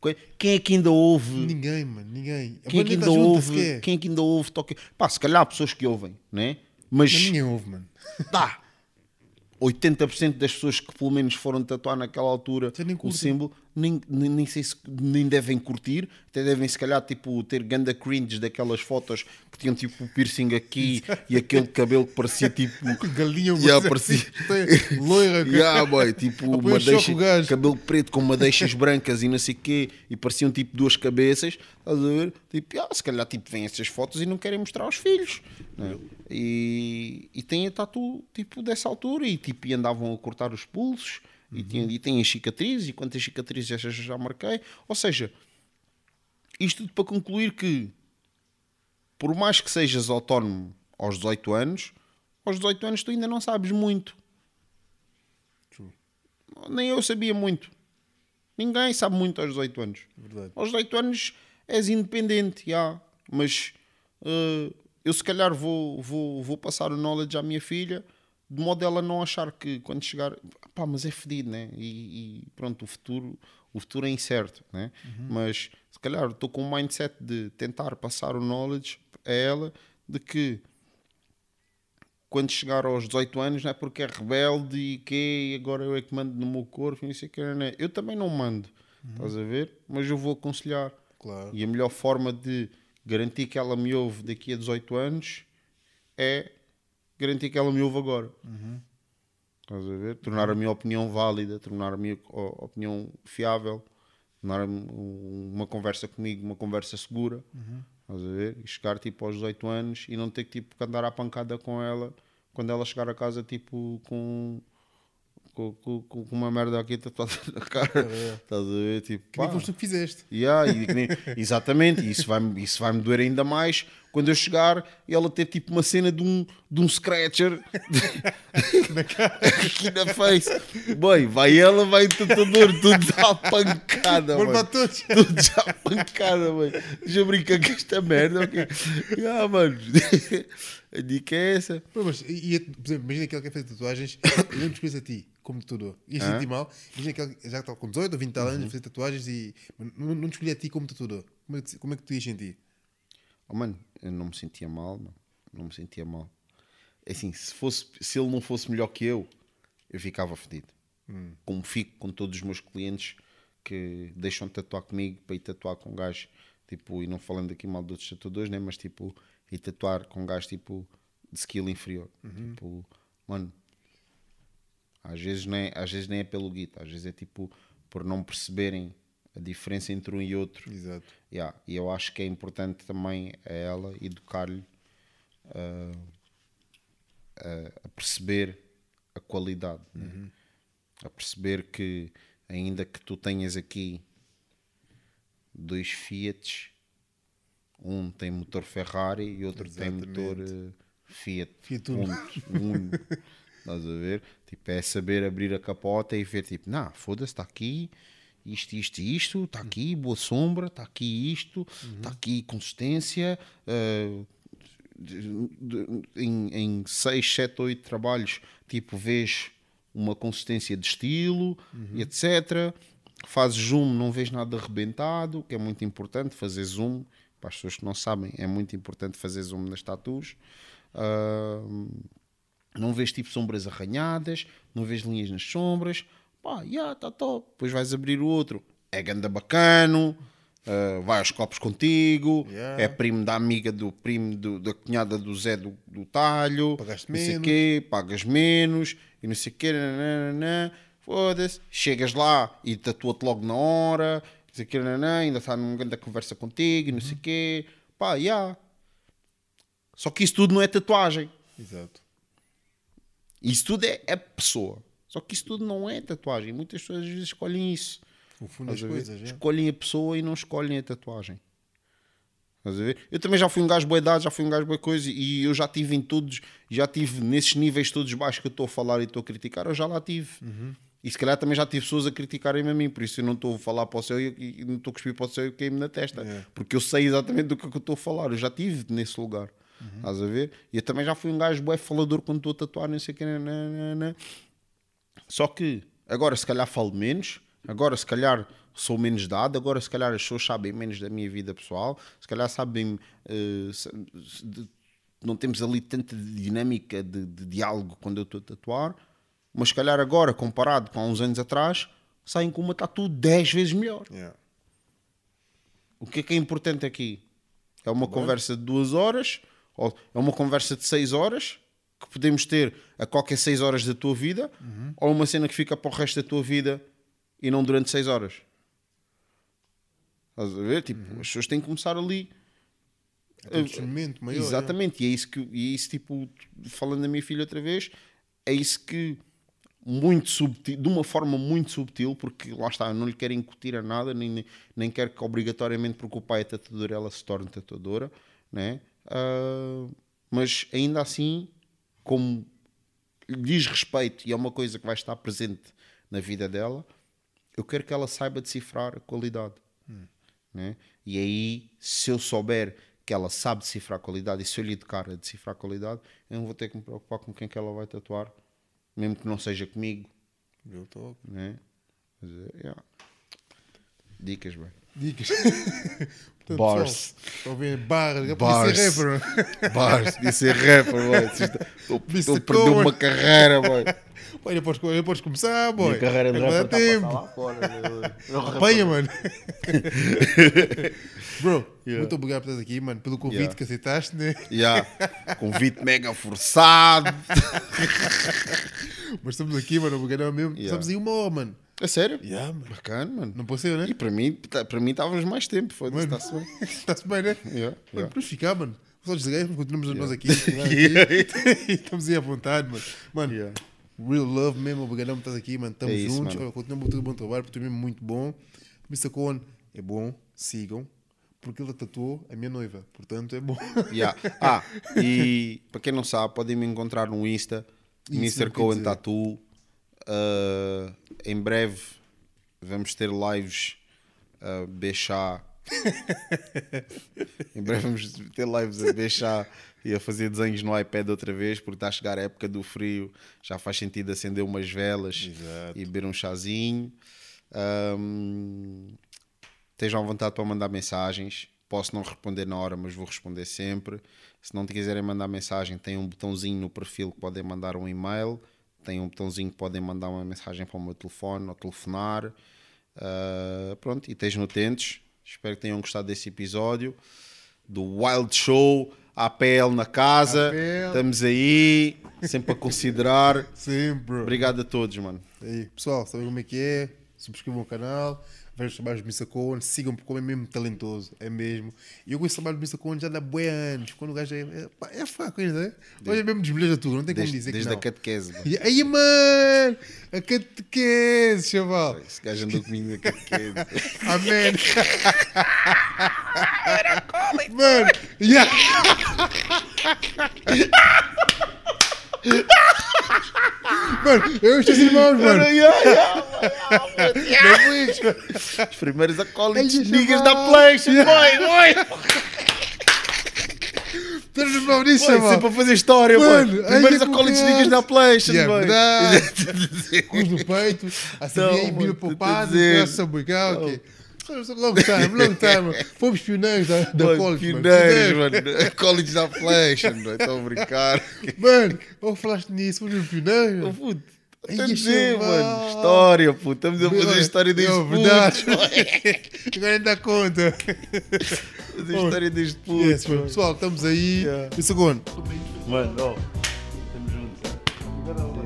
Que- Quem é que ainda ouve? Ninguém, mano, ninguém. A Quem é que ainda junta ouve? Quem é que ainda ouve Tokyo? Pá, se calhar há pessoas que ouvem, né? Mas Mas ninguém ouve, mano. tá. 80% das pessoas que pelo menos foram tatuar naquela altura o símbolo nem, nem, nem sei se nem devem curtir, até devem se calhar tipo, ter ganda cringe daquelas fotos que tinham tipo o piercing aqui e aquele cabelo que parecia tipo Galinha, Yeah, você- parecia- tem loira. Yeah, boy, tipo cabelo preto com madeixas brancas e não sei o quê, e pareciam tipo duas cabeças, estás a ver? Tipo, ah, se calhar tipo, vêm essas fotos e não querem mostrar aos filhos. né? E, e tem a tatu tipo dessa altura, e tipo, e andavam a cortar os pulsos, e, tinham, e têm as cicatrizes, e quantas cicatrizes essas eu já marquei. Ou seja, isto tudo para concluir que por mais que sejas autónomo aos 18 anos, aos 18 anos tu ainda não sabes muito. Nem eu sabia muito. Ninguém sabe muito aos 18 anos. Verdade. Aos 18 anos és independente, já. Mas eh, eu se calhar vou, vou, vou passar o knowledge à minha filha de modo ela não achar que quando chegar, pá, mas é fedido, né? E, e pronto, o futuro, o futuro é incerto, né? Mas se calhar estou com um mindset de tentar passar o knowledge a ela de que quando chegar aos 18 anos não é porque é rebelde e que agora eu é que mando no meu corpo e não sei o que, né? eu também não mando, estás a ver? Mas eu vou aconselhar. Claro. E a melhor forma de garantir que ela me ouve daqui a 18 anos é garantir que ela me ouve agora. Estás a ver? Tornar a minha opinião válida, tornar a minha opinião fiável, tornar um- uma conversa comigo uma conversa segura. Estás a ver? E chegar tipo aos 18 anos e não ter que tipo, que andar à pancada com ela quando ela chegar a casa tipo com. Com, com, com uma merda aqui tatuada na cara, estás a ver? Tipo, Que nem pá. foste tu que fizeste. Yeah, e nem- exatamente, e isso vai-me isso vai doer ainda mais quando eu chegar e ela ter tipo uma cena de um, de um scratcher aqui na face. Boy, vai ela, vai o tatuador, tudo já à pancada. Mano. Tudo já à pancada, mano. Deixa eu brincar com esta merda. ok? Yeah, mano. A dica é essa. Pô, mas, e, e, por exemplo, imagina que ele quer fazer tatuagens, eu não te escolhesse a ti, como tatuador. Ia sentir mal. Imagina que ele já estava com 18 ou 20 Uhum. anos a fazer tatuagens e não, não te escolhi a ti como tatuador. Como é que, como é que tu ias sentir? Oh, mano, eu não me sentia mal, mano. Não me sentia mal. É Assim, se, fosse, se ele não fosse melhor que eu, eu ficava fedido. Como fico com todos os meus clientes que deixam de tatuar comigo para ir tatuar com um gajo, tipo, e não falando aqui mal de outros tatuadores, né? Mas tipo, ir tatuar com um gajo tipo de skill inferior. Tipo, mano, às vezes, nem, às vezes nem é pelo guita, às vezes é tipo por não perceberem a diferença entre um e outro. Exato. Yeah, e eu acho que é importante também a ela educar-lhe uh, a, a perceber a qualidade, né? a perceber que ainda que tu tenhas aqui dois Fiats, um tem motor Ferrari e outro tem motor uh, Fiat, Fiat Uno. Estás a ver? Tipo, é saber abrir a capota e ver, tipo, não, foda-se, está aqui isto, isto e isto, está aqui boa sombra, está aqui isto, está aqui consistência. uh, de- de- em, em 6, 7, 8 trabalhos, tipo, vês uma consistência de estilo, e etc. Fazes zoom, não vês nada arrebentado, que é muito importante fazer zoom. Para as pessoas que não sabem, é muito importante fazer zoom nas tatuas. Ah, não vês tipo sombras arranhadas, não vês linhas nas sombras, pá, já, tá top. Depois vais abrir o outro, é ganda bacano, ah, vai aos copos contigo, Yeah. é primo da amiga do primo do- da cunhada do Zé do, do Talho, Pagaste não sei menos. quê, pagas menos, e não sei o quê, nananana, foda-se, chegas lá e tatua-te logo na hora, não sei quê, nananana, ainda está numa grande conversa contigo, e não sei o quê, pá, já. Só que isso tudo não é tatuagem. Exato. Isso tudo é, é pessoa. Só que isso tudo não é tatuagem. Muitas pessoas às vezes escolhem isso. Confundem as Estás a ver? coisas, é. Escolhem a pessoa e não escolhem a tatuagem. Estás a ver? Eu também já fui um gajo boa idade, já fui um gajo boa coisa e eu já tive em todos, já tive nesses níveis todos baixos que eu estou a falar e estou a criticar, eu já lá tive. E se calhar também já tive pessoas a criticarem-me a mim, por isso eu não estou a falar para o céu e, não estou a cuspir para o céu e cair-me na testa, É. porque eu sei exatamente do que é que eu estou a falar, eu já tive nesse lugar. Estás a ver? E eu também já fui um gajo bué falador quando estou a tatuar, não sei o que. né, né, né, né. Só que agora se calhar falo menos, agora se calhar sou menos dado, agora se calhar as pessoas sabem menos da minha vida pessoal, se calhar sabem. sa- de- não temos ali tanta dinâmica de, de diálogo quando eu estou a tatuar, mas se calhar agora, comparado com há uns anos atrás, saem com uma tatu 10 vezes melhor. Yeah. O que é que é importante aqui? É uma conversa de duas horas, ou é uma conversa de seis horas, que podemos ter a qualquer seis horas da tua vida, ou uma cena que fica para o resto da tua vida e não durante seis horas. Estás a ver? Tipo, as pessoas têm que começar ali. É um discernimento maior. Exatamente, e é isso que e é isso, tipo, falando da minha filha outra vez, é isso que muito subtil, de uma forma muito subtil, porque lá está, não lhe quero incutir a nada, nem, nem, quero que obrigatoriamente, porque o pai é tatuador, ela se torne tatuadora, né? Ah, mas ainda assim, como diz respeito e é uma coisa que vai estar presente na vida dela, eu quero que ela saiba decifrar a qualidade. né? E aí, se eu souber que ela sabe decifrar a qualidade e se eu lhe educar a decifrar a qualidade, eu não vou ter que me preocupar com quem que ela vai tatuar, mesmo que não seja comigo. Real talk. Né? Mas, é, yeah. Dicas, bem. Dicas. Portanto, Bars. pessoal, Estão a ver barras. Eu Bars. ser rapper. Bars, podia ser rapper, boy. Estou a perder uma carreira, boy. Ainda podes, podes começar, boy. Minha carreira de rapper a tempo. passar lá fora. Apanha, mano. Bro, Yeah. muito obrigado por estás aqui, mano, pelo convite Yeah. que aceitaste, né? Yeah. Convite mega forçado. Mas estamos aqui, mano, obrigado mesmo. Yeah. Estamos aí uma hora, mano. É sério? Yeah, mano. Bacana, mano. Não pode ser, né? E para mim, tá- para mim estávamos mais tempo, foda-se, Mano. está-se bem. Está-se bem, né? Yeah, Mano, yeah. ficar, mano. Só desligar, continuamos nós aqui. Yeah. E Estamos aí à vontade, mano. Mano, Yeah. real love mesmo, obrigadão por estás aqui, mano. Estamos É isso, juntos. mano. Continuamos todo bom trabalho, porque tu é mesmo muito bom. Mr. Cohen é bom, sigam. Porque ele tatuou a minha noiva, portanto é bom. Yeah. Ah, e para quem não sabe, podem me encontrar no Insta, Isso, Mr. Cohen. Tattoo. Ah, em breve vamos ter lives a beixar. em breve vamos ter lives a beixar e a fazer desenhos no iPad outra vez, porque está a chegar a época do frio, já faz sentido acender umas velas Exato. e beber um chazinho. Ahm, estejam à vontade para mandar mensagens. Posso não responder na hora, mas vou responder sempre. Se não te quiserem mandar mensagem, tem um botãozinho no perfil que podem mandar um e-mail. Tem um botãozinho que podem mandar uma mensagem para o meu telefone ou telefonar. Ah, pronto, e estejam atentos. Espero que tenham gostado desse episódio do Wild Show. APL na casa. APL. Estamos aí, sempre a considerar. Sempre. Obrigado a todos, mano. Aí, pessoal, sabem como é que é? Subscrevam o canal, vejam os trabalhos do Mr. Cohen, sigam porque homem é mesmo talentoso, é mesmo. E eu conheço o trabalho do Mr. Cohen já dá boi anos, quando o gajo é, é, pá, é fraco ainda, né? Hoje é mesmo desbeleza tudo, não tem como Desde, dizer desde que a não. catequese. mano. E aí, mano, a catequese, chaval. Esse gajo andou comigo na catequese. Amém. Mano, yeah. Mano, eu e os teus irmãos, mano. Os primeiros acólitos niggas da PlayStation, boy, boy. Teus irmãos disso, Boy, chaval. sempre a fazer história, Mano, boy. ai, Primeiros que acólitos niggas da PlayStation, Yeah, boy. verdade. Cruz no peito, assim Então, vem, mano, vira tu para o Long time, long time. Fomos pioneiros da, da Boy, college, mano. Pioneiros, mano. College da PlayStation, boy. Estou a brincar. Mano, oh, falaste nisso, fomos pioneiros. Oh, puto. Chaval. mano. História, puto. Estamos a fazer história deste é puto. verdade. Agora ainda dá conta. Fazer história deste puto. Yes, boy. pessoal, estamos aí. Yeah. Um segundo. Mano, ó. Estamos juntos.